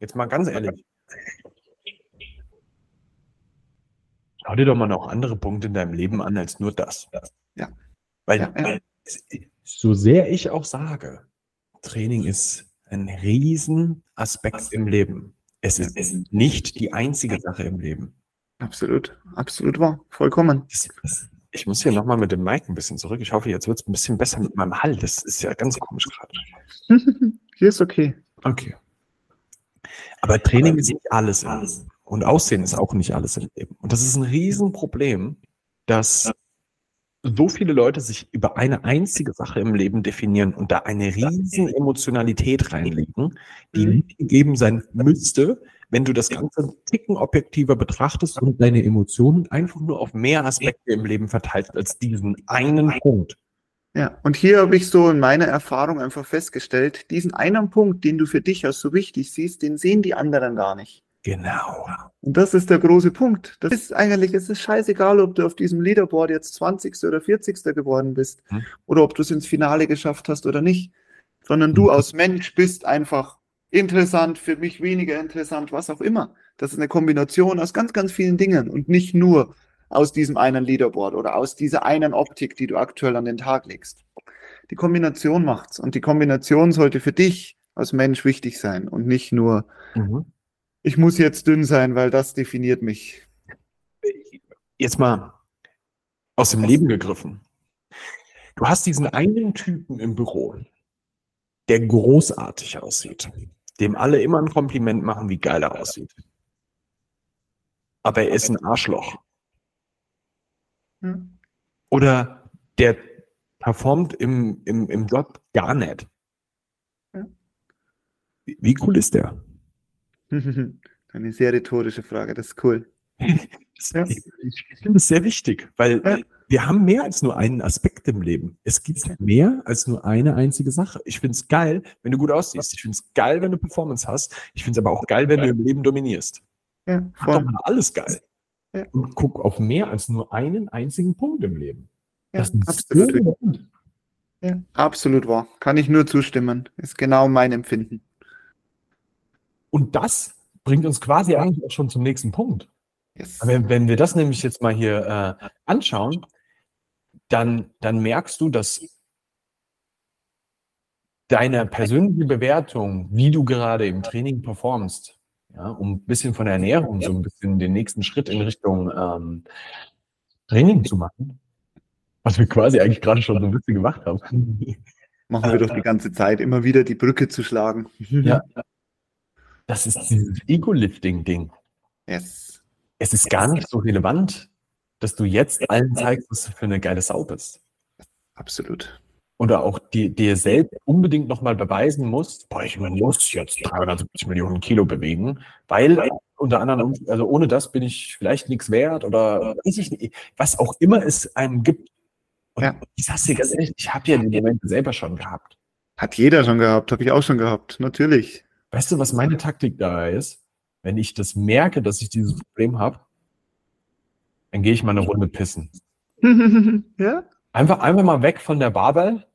jetzt mal ganz ehrlich, schau dir doch mal noch andere Punkte in deinem Leben an als nur das. Ja. Weil, Ja, ja. so sehr ich auch sage, Training ist ein riesen Aspekt im Leben. Es ist nicht die einzige Sache im Leben. Absolut, absolut wahr. Vollkommen. Das, das, ich muss hier nochmal mit dem Mic ein bisschen zurück. Ich hoffe, jetzt wird es ein bisschen besser mit meinem Hall. Das ist ja ganz komisch gerade. Hier ist okay. Okay. Aber Training ist nicht alles Leben. Und Aussehen ist auch nicht alles im Leben. Und das ist ein Riesenproblem, dass so viele Leute sich über eine einzige Sache im Leben definieren und da eine riesen Emotionalität reinlegen, die Mhm. nicht gegeben sein müsste, wenn du das Ganze einen Ticken objektiver betrachtest und deine Emotionen einfach nur auf mehr Aspekte im Leben verteilst als diesen einen Punkt. Ja, und hier habe ich so in meiner Erfahrung einfach festgestellt, diesen einen Punkt, den du für dich als so wichtig siehst, den sehen die anderen gar nicht. Genau. Und das ist der große Punkt. Das ist eigentlich, es ist scheißegal, ob du auf diesem Leaderboard jetzt 20. oder 40. geworden bist Hm. oder ob du es ins Finale geschafft hast oder nicht, sondern du Hm. als Mensch bist einfach interessant, für mich weniger interessant, was auch immer. Das ist eine Kombination aus ganz, ganz vielen Dingen und nicht nur aus diesem einen Leaderboard oder aus dieser einen Optik, die du aktuell an den Tag legst. Die Kombination macht's und die Kombination sollte für dich als Mensch wichtig sein und nicht nur Mhm. Ich muss jetzt dünn sein, weil das definiert mich. jetzt mal aus dem Leben gegriffen. Du hast diesen einen Typen im Büro, der großartig aussieht, dem alle immer ein Kompliment machen, wie geil er aussieht. Aber er ist ein Arschloch. Hm? Oder der performt im, im, im Job gar nicht. Wie, wie cool ist der? Eine sehr rhetorische Frage, das ist cool. Ja. Ich, finde es sehr wichtig, weil Ja. wir haben mehr als nur einen Aspekt im Leben. Es gibt mehr als nur eine einzige Sache. Ich finde es geil, wenn du gut aussiehst. Ich finde es geil, wenn du Performance hast. Ich finde es aber auch geil, wenn du im Leben dominierst. Ja, Mach doch mal alles geil. Ja. Und guck auf mehr als nur einen einzigen Punkt im Leben. Ja, das ist absolut. So ja, absolut wahr. Kann ich nur zustimmen. Ist genau mein Empfinden. Und das bringt uns quasi eigentlich auch schon zum nächsten Punkt. Yes. Wenn, wenn wir das nämlich jetzt mal hier äh, anschauen, dann, dann merkst du, dass deine persönliche Bewertung, wie du gerade im Training performst, ja, um ein bisschen von der Ernährung so ein bisschen den nächsten Schritt in Richtung ähm, Training zu machen, was wir quasi eigentlich gerade schon so ein bisschen gemacht haben. Machen wir doch die ganze Zeit, immer wieder die Brücke zu schlagen. Ja. Das ist dieses Ego-Lifting-Ding. Yes. Es ist gar nicht so relevant, dass du jetzt allen zeigst, was du für eine geile Sau bist. Absolut. Oder auch die, dir selbst unbedingt nochmal beweisen musst, boah, ich muss jetzt 370 Millionen Kilo bewegen, weil unter anderem, also ohne das bin ich vielleicht nichts wert oder weiß ich nicht, was auch immer es einem gibt. Und ja. ich sag's dir ganz ehrlich, ich habe ja die Momente selber schon gehabt. Hat jeder schon gehabt, habe ich auch schon gehabt, natürlich. Weißt du, was meine Taktik da ist? Wenn ich das merke, dass ich dieses Problem habe, dann gehe ich mal eine Runde pissen. ja? Einfach, einfach mal weg von der Barbel,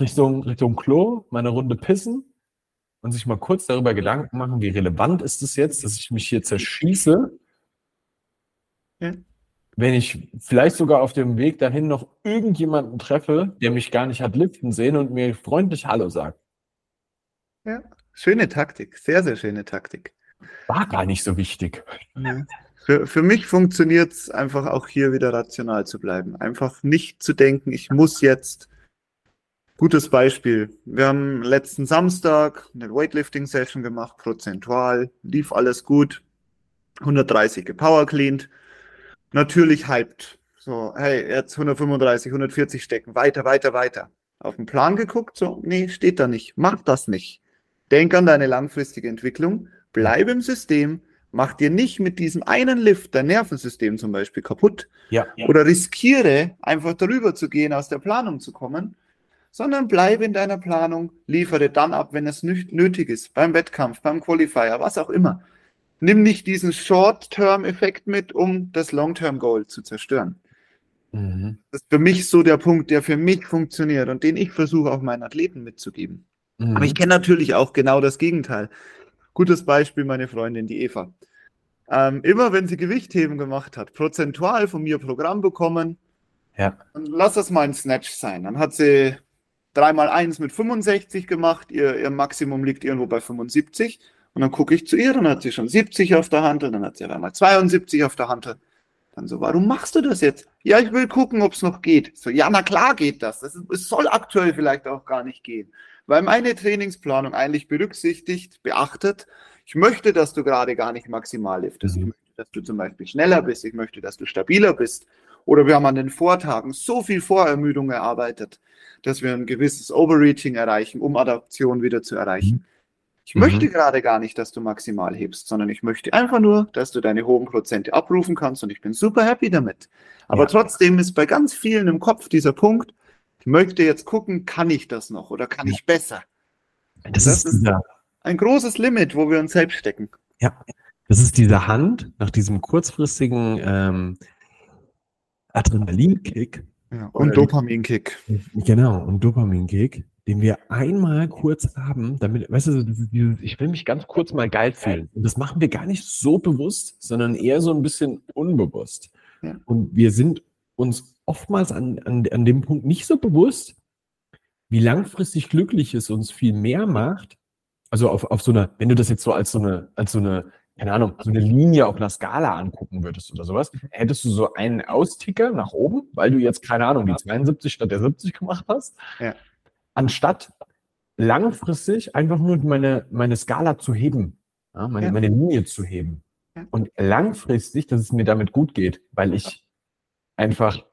Richtung, Richtung Klo, mal eine Runde pissen und sich mal kurz darüber Gedanken machen, wie relevant ist es jetzt, dass ich mich hier zerschieße, ja. wenn ich vielleicht sogar auf dem Weg dahin noch irgendjemanden treffe, der mich gar nicht hat liften sehen und mir freundlich Hallo sagt. Ja, schöne Taktik, sehr, sehr schöne Taktik. War gar nicht so wichtig. Ja. Für, für mich funktioniert es einfach auch hier wieder rational zu bleiben. Einfach nicht zu denken, ich muss jetzt. Gutes Beispiel. Wir haben letzten Samstag eine Weightlifting-Session gemacht, prozentual, lief alles gut. 130 gepowercleaned. Natürlich hyped. So, hey, jetzt 135, 140 stecken, weiter, weiter, weiter. Auf den Plan geguckt, so, nee, steht da nicht. Mach das nicht. Denk an deine langfristige Entwicklung, bleib im System, Mach dir nicht mit diesem einen Lift dein Nervensystem zum Beispiel kaputt. Ja, ja. Oder riskiere, einfach darüber zu gehen, aus der Planung zu kommen, sondern bleibe in deiner Planung, liefere dann ab, wenn es nötig ist, beim Wettkampf, beim Qualifier, was auch immer. Nimm nicht diesen Short-Term-Effekt mit, um das Long-Term-Goal zu zerstören. Mhm. Das ist für mich so der Punkt, der für mich funktioniert und den ich versuche auch meinen Athleten mitzugeben. Mhm. Aber ich kenne natürlich auch genau das Gegenteil. Gutes Beispiel, meine Freundin, die Eva. Ähm, immer wenn sie Gewichtheben gemacht hat, prozentual von mir Programm bekommen, ja. lass das mal ein Snatch sein. Dann hat sie 3x1 mit 65 gemacht, ihr, ihr Maximum liegt irgendwo bei 75. Und dann gucke ich zu ihr, dann hat sie schon 70 auf der Hand, dann hat sie einmal 72 auf der Hand. Dann so, warum machst du das jetzt? Ja, ich will gucken, ob es noch geht. So, ja, na klar geht das. es soll aktuell vielleicht auch gar nicht gehen weil meine Trainingsplanung eigentlich berücksichtigt, beachtet, ich möchte, dass du gerade gar nicht maximal liftest. Ich mhm. möchte, dass du zum Beispiel schneller bist. Ich möchte, dass du stabiler bist. Oder wir haben an den Vortagen so viel Vorermüdung erarbeitet, dass wir ein gewisses Overreaching erreichen, um Adaption wieder zu erreichen. Mhm. Ich mhm. möchte gerade gar nicht, dass du maximal hebst, sondern ich möchte einfach nur, dass du deine hohen Prozente abrufen kannst und ich bin super happy damit. Aber ja. trotzdem ist bei ganz vielen im Kopf dieser Punkt, ich möchte jetzt gucken, kann ich das noch oder kann ich besser? Das, das ist, dieser, ein großes Limit, wo wir uns selbst stecken. Ja, das ist diese Hand nach diesem kurzfristigen ähm, Adrenalinkick. Ja, und Dopaminkick. Genau, und Dopaminkick, den wir einmal kurz haben, damit, weißt du, dieses, ich will mich ganz kurz mal geil fühlen. Und das machen wir gar nicht so bewusst, sondern eher so ein bisschen unbewusst. Ja. Und wir sind uns oftmals an, an, an dem Punkt nicht so bewusst, wie langfristig glücklich es uns viel mehr macht. Also auf, auf so eine, wenn du das jetzt so als so eine, als so eine, keine Ahnung, so eine Linie auf einer Skala angucken würdest oder sowas, hättest du so einen Austicker nach oben, weil du jetzt, keine Ahnung, die 72 statt der 70 gemacht hast, ja. anstatt langfristig einfach nur meine, meine Skala zu heben, ja, meine, ja. meine Linie zu heben. Und langfristig, dass es mir damit gut geht, weil ich einfach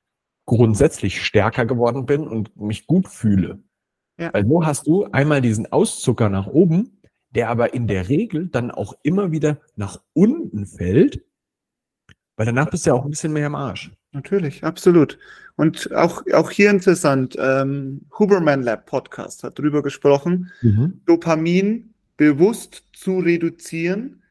grundsätzlich stärker geworden bin und mich gut fühle. Ja. Weil so hast du einmal diesen Auszucker nach oben, der aber in der Regel dann auch immer wieder nach unten fällt, weil danach bist du ja auch ein bisschen mehr im Arsch. Natürlich, absolut. Und auch, auch hier interessant, ähm, Huberman Lab Podcast hat darüber gesprochen, mhm. Dopamin bewusst zu reduzieren,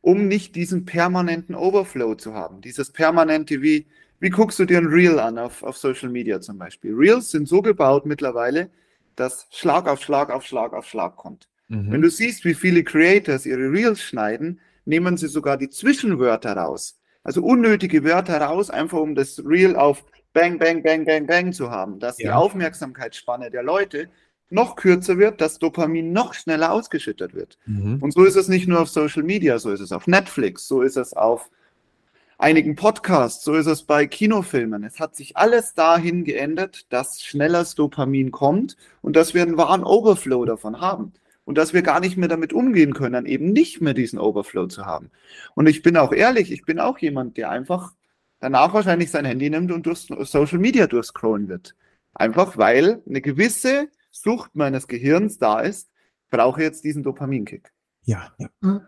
um nicht diesen permanenten Overflow zu haben. Dieses permanente wie, Wie guckst du dir ein Reel an auf, auf Social Media zum Beispiel? Reels sind so gebaut mittlerweile, dass Schlag auf Schlag auf Schlag auf Schlag kommt. Mhm. Wenn du siehst, wie viele Creators ihre Reels schneiden, nehmen sie sogar die Zwischenwörter raus. Also unnötige Wörter raus, einfach um das Reel auf Bang, Bang, Bang, Bang, Bang zu haben, dass ja. die Aufmerksamkeitsspanne der Leute noch kürzer wird, dass Dopamin noch schneller ausgeschüttet wird. Mhm. Und so ist es nicht nur auf Social Media, so ist es auf Netflix, so ist es auf einigen Podcasts, so ist es bei Kinofilmen. Es hat sich alles dahin geändert, dass schnelleres Dopamin kommt und dass wir einen wahren Overflow davon haben. Und dass wir gar nicht mehr damit umgehen können, dann eben nicht mehr diesen Overflow zu haben. Und ich bin auch ehrlich, ich bin auch jemand, der einfach danach wahrscheinlich sein Handy nimmt und durch Social Media durchscrollen wird. Einfach weil eine gewisse Sucht meines Gehirns da ist, brauche jetzt diesen Dopaminkick. Ja, ja.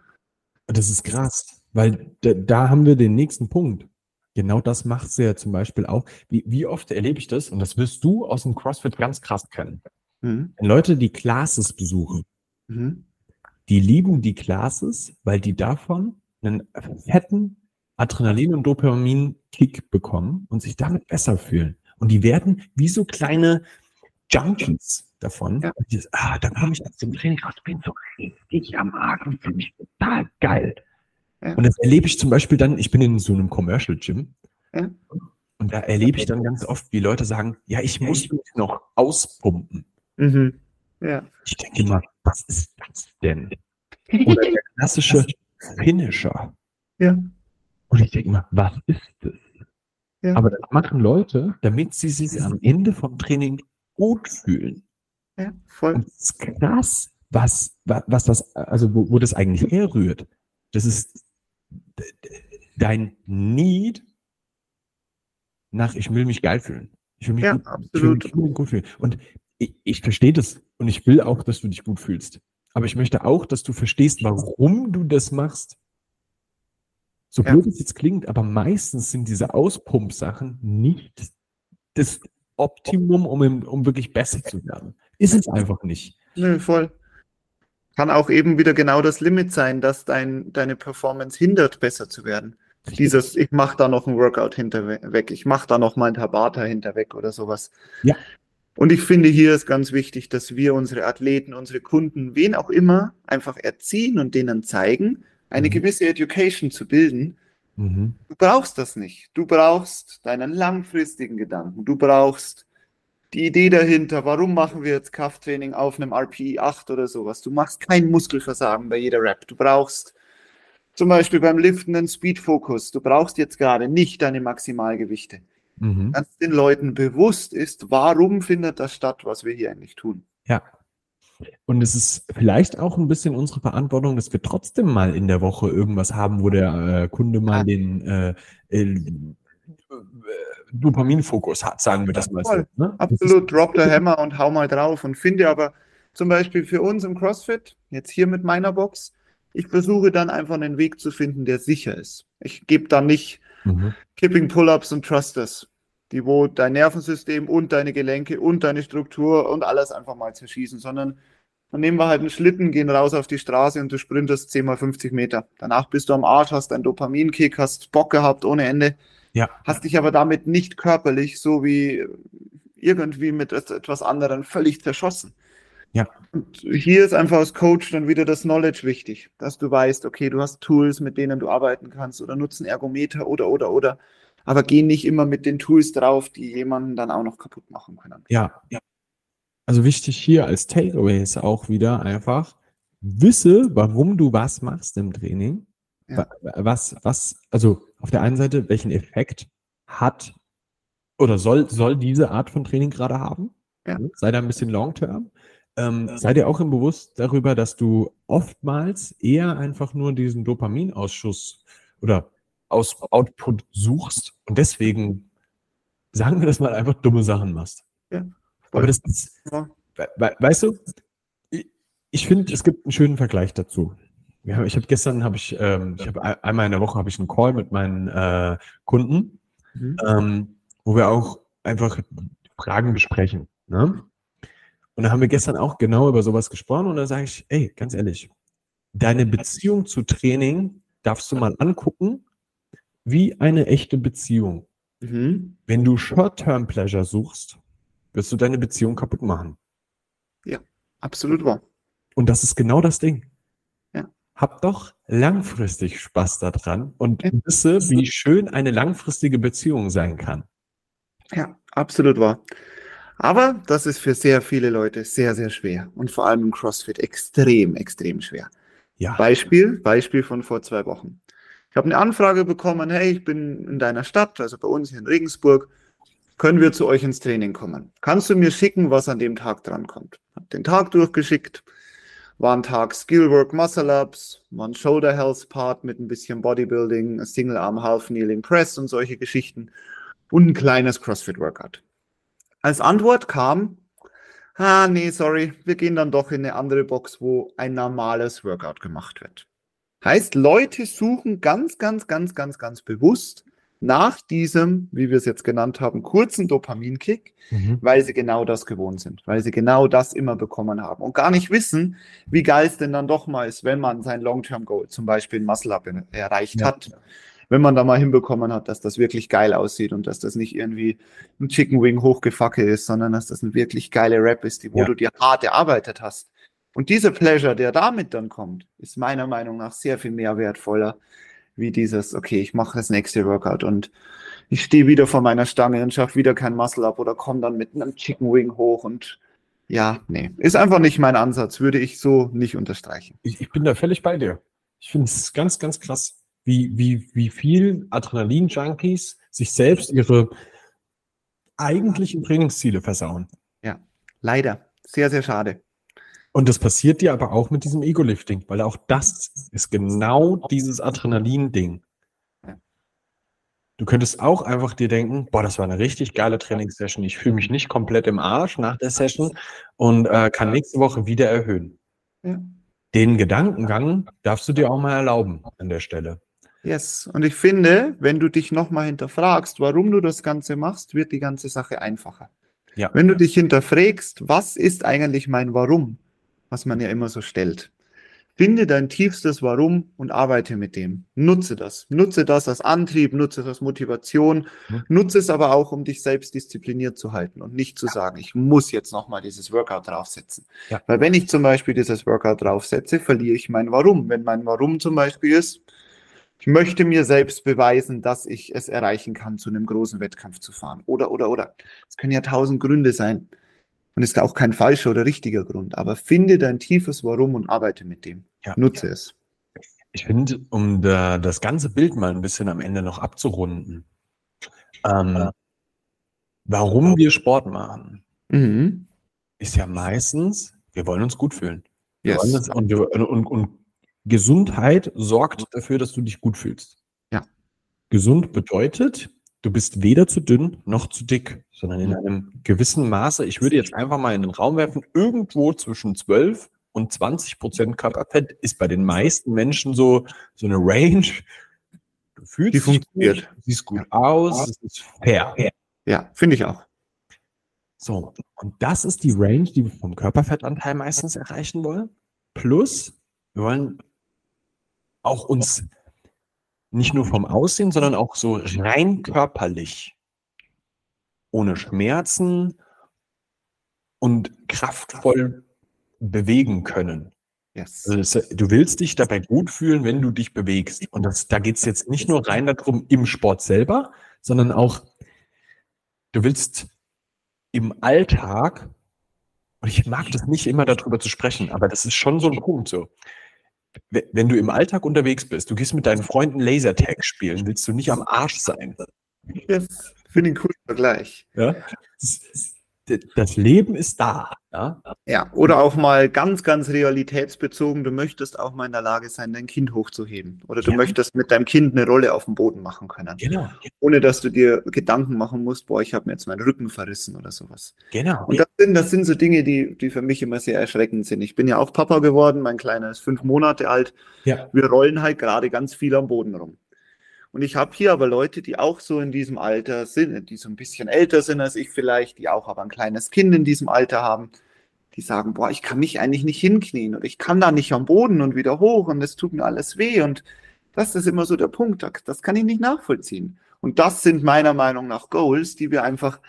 Das ist krass, weil da, haben wir den nächsten Punkt. Genau das macht sie ja zum Beispiel auch. Wie, wie oft erlebe ich das? Und das wirst du aus dem CrossFit ganz krass kennen. Mhm. Wenn Leute die Classes besuchen, mhm. die lieben die Classes, weil die davon einen fetten Adrenalin- und Dopamin-Kick bekommen und sich damit besser fühlen. Und die werden wie so kleine Junkies davon. Ja. Dieses, ah, dann komme ich aus dem Training raus, bin so richtig am Arsch und fühle mich total geil. Ja. Und das erlebe ich zum Beispiel dann, ich bin in so einem Commercial Gym. Ja. Und da erlebe ich dann ganz oft, wie Leute sagen, ja, ich muss mich noch auspumpen. Mhm. Ja. Ich denke immer, was ist das denn? Oder der klassische Finisher. Ja. Und ich denke immer, was ist das? Ja. Aber das machen Leute, damit sie sich am Ende vom Training gut fühlen. Ja, voll. Und das ist krass, was, was das, also wo, wo das eigentlich herrührt. Das ist dein Need nach, ich will mich geil fühlen. Ich will mich, ja, gut, absolut. Ich will mich gut fühlen. Und ich, ich verstehe das und ich will auch, dass du dich gut fühlst. Aber ich möchte auch, dass du verstehst, warum du das machst. So ja. blöd es jetzt klingt, aber meistens sind diese Auspumpsachen nicht das Optimum, um, um wirklich besser zu werden. Ist es einfach nicht. Nö, voll. Kann auch eben wieder genau das Limit sein, dass dein, deine Performance hindert, besser zu werden. Dieses, ich mache da noch ein Workout hinterweg, ich mache da noch mal ein Tabata hinterweg oder sowas. Ja. Und ich finde, hier ist ganz wichtig, dass wir unsere Athleten, unsere Kunden, wen auch immer, einfach erziehen und denen zeigen, eine mhm. gewisse Education zu bilden. Mhm. Du brauchst das nicht. Du brauchst deinen langfristigen Gedanken. Du brauchst die Idee dahinter, warum machen wir jetzt Krafttraining auf einem RPE 8 oder sowas. Du machst kein Muskelversagen bei jeder Rap. Du brauchst zum Beispiel beim Liften einen Speed-Fokus. Du brauchst jetzt gerade nicht deine Maximalgewichte mhm. dass den Leuten bewusst ist, warum findet das statt, was wir hier eigentlich tun. Ja. Und es ist vielleicht auch ein bisschen unsere Verantwortung, dass wir trotzdem mal in der Woche irgendwas haben, wo der äh, Kunde mal ja. den äh, äh, Dopaminfokus hat, sagen wir das mal so. Ne? Absolut, drop the hammer und hau mal drauf. Und finde aber zum Beispiel für uns im CrossFit, jetzt hier mit meiner Box, ich versuche dann einfach einen Weg zu finden, der sicher ist. Ich gebe da nicht Mhm. Kipping Pull-ups und Thrusters, die wo dein Nervensystem und deine Gelenke und deine Struktur und alles einfach mal zerschießen, sondern dann nehmen wir halt einen Schlitten, gehen raus auf die Straße und du sprintest 10 mal 50 Meter. Danach bist du am Arsch, hast einen Dopaminkick, hast Bock gehabt ohne Ende. Ja. Hast dich aber damit nicht körperlich so wie irgendwie mit etwas anderem völlig zerschossen. Ja. Und hier ist einfach als Coach dann wieder das Knowledge wichtig, dass du weißt, okay, du hast Tools, mit denen du arbeiten kannst oder nutzen Ergometer oder, oder, oder. Aber geh nicht immer mit den Tools drauf, die jemanden dann auch noch kaputt machen können. Ja, ja. Also wichtig hier als Takeaway ist auch wieder einfach, wisse, warum du was machst im Training. Ja. Was, was, also auf der einen Seite, welchen Effekt hat oder soll, soll diese Art von Training gerade haben? Ja. Sei da ein bisschen long-term. Ähm, sei dir auch im Bewusst darüber, dass du oftmals eher einfach nur diesen Dopaminausschuss oder aus Output suchst und deswegen, sagen wir das mal, einfach dumme Sachen machst. Ja, Aber das ist, ja. we weißt du, ich, ich finde, es gibt einen schönen Vergleich dazu. Ja, ich habe gestern, habe ich, ähm, ich habe einmal in der Woche habe ich einen Call mit meinen äh, Kunden, mhm. ähm, wo wir auch einfach Fragen besprechen. Ne? Und da haben wir gestern auch genau über sowas gesprochen und da sage ich, ey, ganz ehrlich, deine Beziehung zu Training darfst du mal angucken, wie eine echte Beziehung. Mhm. Wenn du Short-Term-Pleasure suchst, wirst du deine Beziehung kaputt machen. Ja, absolut wahr. Und das ist genau das Ding. Hab doch langfristig Spaß daran und wisse, wie schön eine langfristige Beziehung sein kann. Ja, absolut wahr. Aber das ist für sehr viele Leute sehr, sehr schwer und vor allem im CrossFit extrem, extrem schwer. Ja. Beispiel, Beispiel von vor zwei Wochen. Ich habe eine Anfrage bekommen, hey, ich bin in deiner Stadt, also bei uns hier in Regensburg, können wir zu euch ins Training kommen? Kannst du mir schicken, was an dem Tag drankommt? Hab den Tag durchgeschickt, war ein Tag Skillwork Muscle Ups, war ein Shoulder Health Part mit ein bisschen Bodybuilding, Single Arm Half Kneeling Press und solche Geschichten und ein kleines CrossFit Workout. Als Antwort kam, ah, nee, sorry, wir gehen dann doch in eine andere Box, wo ein normales Workout gemacht wird. Heißt, Leute suchen ganz, ganz, ganz, ganz, ganz bewusst nach diesem, wie wir es jetzt genannt haben, kurzen Dopaminkick, mhm. weil sie genau das gewohnt sind, weil sie genau das immer bekommen haben und gar nicht wissen, wie geil es denn dann doch mal ist, wenn man sein Long-Term-Goal, zum Beispiel ein Muscle-Up erreicht ja. hat. Wenn man da mal hinbekommen hat, dass das wirklich geil aussieht und dass das nicht irgendwie ein Chicken Wing hochgefacke ist, sondern dass das eine wirklich geile Rap ist, die, wo ja. du dir hart erarbeitet hast. Und dieser Pleasure, der damit dann kommt, ist meiner Meinung nach sehr viel mehr wertvoller, wie dieses, okay, ich mache das nächste Workout und ich stehe wieder vor meiner Stange und schaffe wieder kein Muscle Up oder komme dann mit einem Chicken Wing hoch und ja, nee, ist einfach nicht mein Ansatz, würde ich so nicht unterstreichen. Ich, ich bin da völlig bei dir. Ich finde es ganz, ganz krass, wie, wie, wie viel Adrenalin-Junkies sich selbst ihre eigentlichen Trainingsziele versauen. Ja, leider. Sehr, sehr schade. Und das passiert dir aber auch mit diesem Ego-Lifting, weil auch das ist genau dieses Adrenalin-Ding. Du könntest auch einfach dir denken, boah, das war eine richtig geile Trainingssession. Ich fühle mich nicht komplett im Arsch nach der Session und äh, kann nächste Woche wieder erhöhen. Ja. Den Gedankengang darfst du dir auch mal erlauben an der Stelle. Yes. Und ich finde, wenn du dich nochmal hinterfragst, warum du das Ganze machst, wird die ganze Sache einfacher. Ja. Wenn du dich hinterfragst, was ist eigentlich mein Warum? Was man ja immer so stellt. Finde dein tiefstes Warum und arbeite mit dem. Nutze das. Nutze das als Antrieb, nutze das als Motivation, mhm. nutze es aber auch, um dich selbst diszipliniert zu halten und nicht zu sagen, ich muss jetzt nochmal dieses Workout draufsetzen. Ja. Weil wenn ich zum Beispiel dieses Workout draufsetze, verliere ich mein Warum. Wenn mein Warum zum Beispiel ist, ich möchte mir selbst beweisen, dass ich es erreichen kann, zu einem großen Wettkampf zu fahren. Oder, oder, oder. Es können ja tausend Gründe sein. Und ist auch kein falscher oder richtiger Grund. Aber finde dein tiefes Warum und arbeite mit dem. Ja. Nutze es. Ich finde, um da, das ganze Bild mal ein bisschen am Ende noch abzurunden, ähm, warum wir Sport machen, mhm. ist ja meistens, wir wollen uns gut fühlen. Yes. Uns, und, wir, und, und Gesundheit sorgt dafür, dass du dich gut fühlst. Ja. Gesund bedeutet, du bist weder zu dünn noch zu dick, sondern in einem gewissen Maße, ich würde jetzt einfach mal in den Raum werfen, irgendwo zwischen 12 und 20 Prozent Körperfett ist bei den meisten Menschen so, so eine Range. Du fühlst Die funktioniert. Gut, siehst gut aus, es ist fair. Ja, finde ich auch. So, und das ist die Range, die wir vom Körperfettanteil meistens erreichen wollen. Plus, wir wollen auch uns nicht nur vom Aussehen, sondern auch so rein körperlich. Ohne Schmerzen und kraftvoll bewegen können. Yes. Also das, du willst dich dabei gut fühlen, wenn du dich bewegst. Und das, da geht es jetzt nicht nur rein darum im Sport selber, sondern auch, du willst im Alltag, und ich mag das nicht immer darüber zu sprechen, aber das ist schon so ein Punkt so wenn du im Alltag unterwegs bist, du gehst mit deinen Freunden Lasertag spielen, willst du nicht am Arsch sein. Yes. Finde ich einen coolen Vergleich. Ja? das Leben ist da. Ja? ja, oder auch mal ganz, ganz realitätsbezogen, du möchtest auch mal in der Lage sein, dein Kind hochzuheben. Oder du ja. möchtest mit deinem Kind eine Rolle auf dem Boden machen können. Genau. Ohne dass du dir Gedanken machen musst, boah, ich habe mir jetzt meinen Rücken verrissen oder sowas. Genau. Und das sind, das sind so Dinge, die, die für mich immer sehr erschreckend sind. Ich bin ja auch Papa geworden, mein Kleiner ist fünf Monate alt. Ja. Wir rollen halt gerade ganz viel am Boden rum. Und ich habe hier aber Leute, die auch so in diesem Alter sind, die so ein bisschen älter sind als ich vielleicht, die auch aber ein kleines Kind in diesem Alter haben, die sagen, boah, ich kann mich eigentlich nicht hinknien oder ich kann da nicht am Boden und wieder hoch und es tut mir alles weh. Und das ist immer so der Punkt, das kann ich nicht nachvollziehen. Und das sind meiner Meinung nach Goals, die wir einfach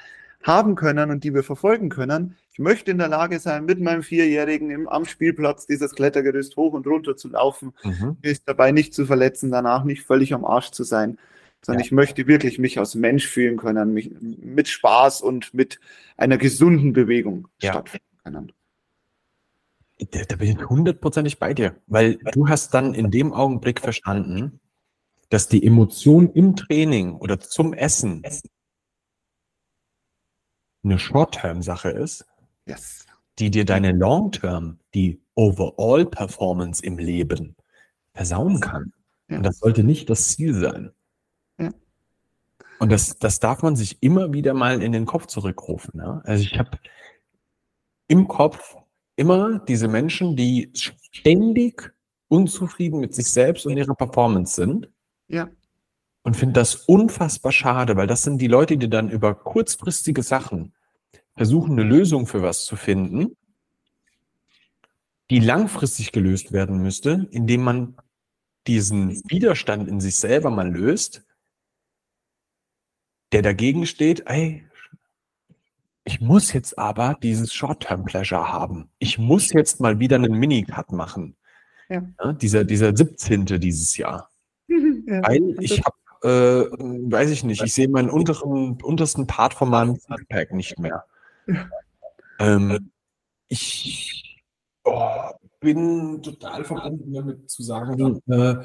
haben können und die wir verfolgen können. Ich möchte in der Lage sein, mit meinem Vierjährigen im, am Spielplatz dieses Klettergerüst hoch und runter zu laufen, mhm. ist dabei nicht zu verletzen, danach nicht völlig am Arsch zu sein, sondern ja. ich möchte wirklich mich als Mensch fühlen können, mich mit Spaß und mit einer gesunden Bewegung ja. stattfinden können. Da, da bin ich hundertprozentig bei dir, weil du hast dann in dem Augenblick verstanden, dass die Emotion im Training oder zum Essen eine Short-Term-Sache ist, yes. die dir deine Long-Term, die Overall-Performance im Leben versauen kann. Ja. Und das sollte nicht das Ziel sein. Ja. Und das, das darf man sich immer wieder mal in den Kopf zurückrufen. Ja? Also ich habe im Kopf immer diese Menschen, die ständig unzufrieden mit sich selbst und ihrer Performance sind. Ja. Und finde das unfassbar schade, weil das sind die Leute, die dann über kurzfristige Sachen versuchen, eine Lösung für was zu finden, die langfristig gelöst werden müsste, indem man diesen Widerstand in sich selber mal löst, der dagegen steht, ey, ich muss jetzt aber dieses Short-Term-Pleasure haben. Ich muss jetzt mal wieder einen Mini-Cut machen. Ja. Ja, dieser, dieser 17. dieses Jahr. Ja. Weil ich habe, äh, weiß ich nicht, ich sehe meinen unteren, untersten Part von meinem Pack nicht mehr. Ähm, ich oh, bin total verbunden damit zu sagen, äh,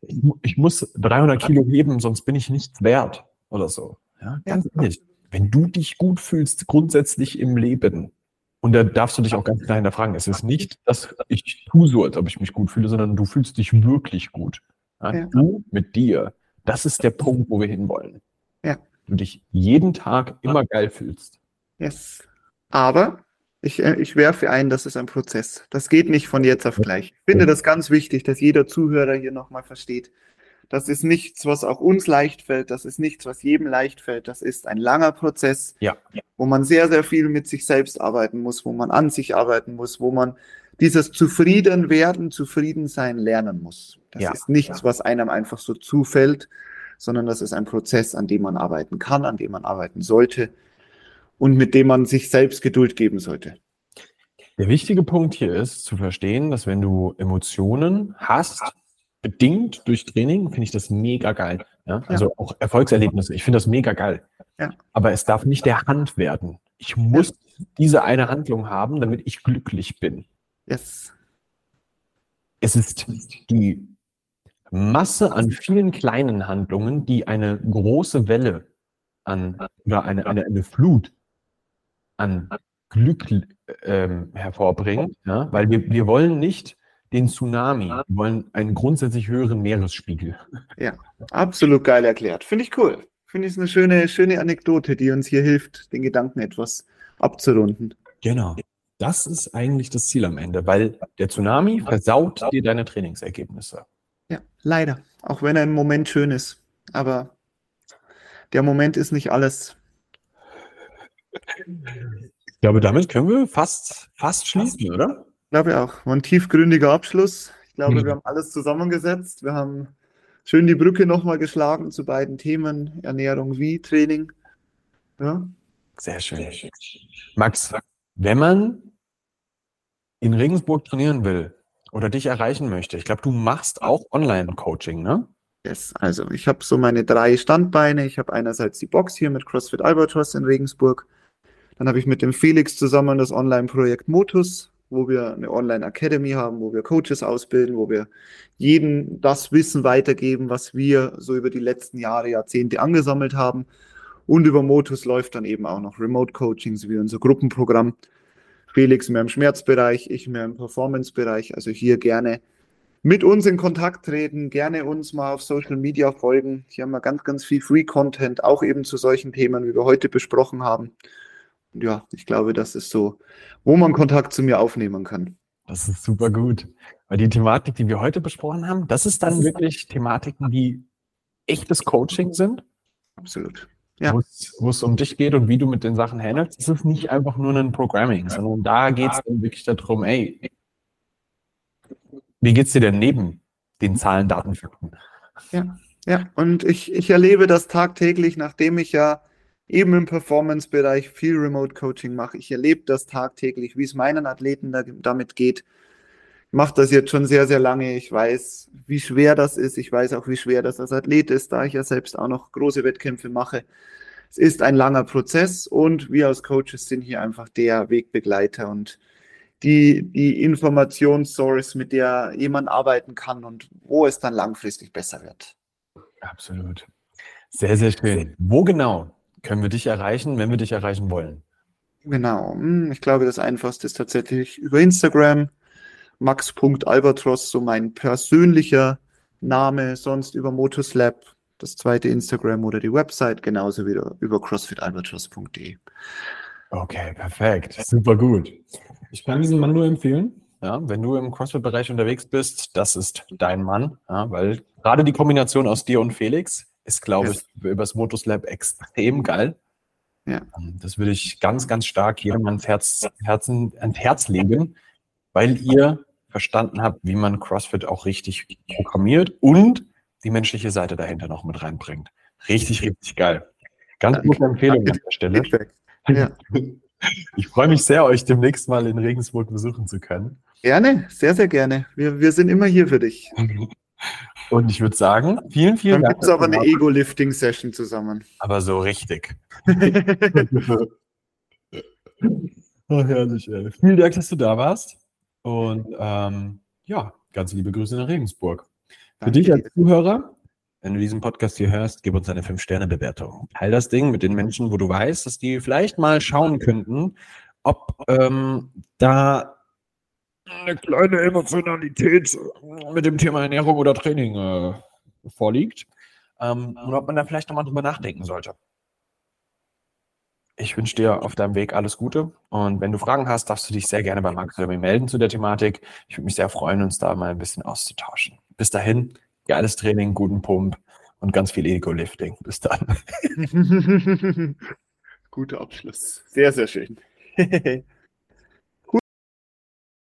ich, ich, muss 300 Kilo heben, sonst bin ich nichts wert oder so. Ja, ganz ehrlich wenn du dich gut fühlst, grundsätzlich im Leben, und da darfst du dich auch ganz klar hinterfragen, es ist nicht, dass ich tue so, als ob ich mich gut fühle, sondern du fühlst dich wirklich gut. Ja? Ja. Du mit dir. Das ist der Punkt, wo wir hinwollen. Ja. Du dich jeden Tag immer geil fühlst. Yes. Aber ich, äh, ich werfe ein, das ist ein Prozess. Das geht nicht von jetzt auf gleich. Ich finde das ganz wichtig, dass jeder Zuhörer hier nochmal versteht. Das ist nichts, was auch uns leicht fällt. Das ist nichts, was jedem leicht fällt. Das ist ein langer Prozess, ja. wo man sehr, sehr viel mit sich selbst arbeiten muss, wo man an sich arbeiten muss, wo man dieses Zufriedenwerden, Zufriedensein lernen muss. Das ja. ist nichts, was einem einfach so zufällt, sondern das ist ein Prozess, an dem man arbeiten kann, an dem man arbeiten sollte und mit dem man sich selbst Geduld geben sollte. Der wichtige Punkt hier ist zu verstehen, dass wenn du Emotionen hast, bedingt durch Training, finde ich das mega geil. Ja? Also ja. auch Erfolgserlebnisse, ich finde das mega geil. Ja. Aber es darf nicht der Hand werden. Ich muss diese eine Handlung haben, damit ich glücklich bin. Yes. Es ist die Masse an vielen kleinen Handlungen, die eine große Welle an oder eine, eine, eine Flut an Glück ähm, hervorbringt, ja? weil wir, wir wollen nicht den Tsunami. Wir wollen einen grundsätzlich höheren Meeresspiegel. Ja, absolut geil erklärt. Finde ich cool. Finde ich eine schöne, schöne Anekdote, die uns hier hilft, den Gedanken etwas abzurunden. Genau. Das ist eigentlich das Ziel am Ende, weil der Tsunami versaut dir deine Trainingsergebnisse. Leider. Auch wenn er im Moment schön ist. Aber der Moment ist nicht alles. Ich glaube, damit können wir fast, fast schließen, oder? glaube auch. War ein tiefgründiger Abschluss. Ich glaube, mhm. wir haben alles zusammengesetzt. Wir haben schön die Brücke nochmal geschlagen zu beiden Themen, Ernährung wie Training. Ja. Sehr schön. Sehr schön. Max, wenn man in Regensburg trainieren will oder dich erreichen möchte, ich glaube, du machst auch Online-Coaching, ne? Yes, also ich habe so meine drei Standbeine. Ich habe einerseits die Box hier mit CrossFit Albatross in Regensburg. Dann habe ich mit dem Felix zusammen das Online-Projekt Motus, wo wir eine Online-Academy haben, wo wir Coaches ausbilden, wo wir jedem das Wissen weitergeben, was wir so über die letzten Jahre, Jahrzehnte angesammelt haben. Und über Motus läuft dann eben auch noch Remote-Coaching wie unser Gruppenprogramm. Felix mehr im Schmerzbereich, ich mehr im Performance-Bereich. Also hier gerne mit uns in Kontakt treten, gerne uns mal auf Social Media folgen. Hier haben wir ganz, ganz viel Free-Content, auch eben zu solchen Themen, wie wir heute besprochen haben ja, ich glaube, das ist so, wo man Kontakt zu mir aufnehmen kann. Das ist super gut. Weil die Thematik, die wir heute besprochen haben, das ist dann wirklich Thematiken, die echtes Coaching sind. Absolut. Ja. Wo es um dich geht und wie du mit den Sachen handelst. Es ist nicht einfach nur ein Programming, sondern da geht es dann wirklich darum, ey, wie geht's dir denn neben den Zahlen, Daten, Fakten? Ja, Ja, und ich, ich erlebe das tagtäglich, nachdem ich ja eben im Performance-Bereich viel Remote-Coaching mache. Ich erlebe das tagtäglich, wie es meinen Athleten da, damit geht. Ich mache das jetzt schon sehr, sehr lange. Ich weiß, wie schwer das ist. Ich weiß auch, wie schwer das als Athlet ist, da ich ja selbst auch noch große Wettkämpfe mache. Es ist ein langer Prozess und wir als Coaches sind hier einfach der Wegbegleiter und die, die Informationssource, mit der jemand arbeiten kann und wo es dann langfristig besser wird. Absolut. Sehr, sehr schön. Wo genau können wir dich erreichen, wenn wir dich erreichen wollen? Genau. Hm, ich glaube, das Einfachste ist tatsächlich über Instagram. Max.albatros, so mein persönlicher Name, sonst über Motoslab, das zweite Instagram oder die Website, genauso wie über crossfitalbatros.de. Okay, perfekt. Super gut. Ich kann diesen Mann nur empfehlen. Ja, wenn du im CrossFit-Bereich unterwegs bist, das ist dein Mann, ja, weil gerade die Kombination aus dir und Felix ist, glaube yes. ich, über das Motoslab extrem geil. Ja. Ähm, das würde ich ganz, ganz stark jedem ans Herz, Herzen, ans Herz legen, weil ihr verstanden habt, wie man CrossFit auch richtig programmiert und die menschliche Seite dahinter noch mit reinbringt. Richtig, richtig geil. Ganz gute Empfehlung an der Stelle. Ja. Ich freue mich sehr, euch demnächst mal in Regensburg besuchen zu können. Gerne, sehr, sehr gerne. Wir, wir sind immer hier für dich. Und ich würde sagen, vielen, vielen Dann Dank. Dann gibt es aber eine Ego-Lifting-Session zusammen. Aber so richtig. oh, herrlich, ey. Vielen Dank, dass du da warst. Und ähm, ja, ganz liebe Grüße nach Regensburg. Für dich als Zuhörer, wenn du diesen Podcast hier hörst, gib uns eine 5-Sterne-Bewertung. Teil das Ding mit den Menschen, wo du weißt, dass die vielleicht mal schauen könnten, ob ähm, da eine kleine Emotionalität mit dem Thema Ernährung oder Training äh, vorliegt. Ähm, und ob man da vielleicht nochmal drüber nachdenken sollte. Ich wünsche dir auf deinem Weg alles Gute. Und wenn du Fragen hast, darfst du dich sehr gerne bei Max oder mir melden zu der Thematik. Ich würde mich sehr freuen, uns da mal ein bisschen auszutauschen. Bis dahin, geiles Training, guten Pump und ganz viel Ego-Lifting. Bis dann. Guter Abschluss. Sehr, sehr schön.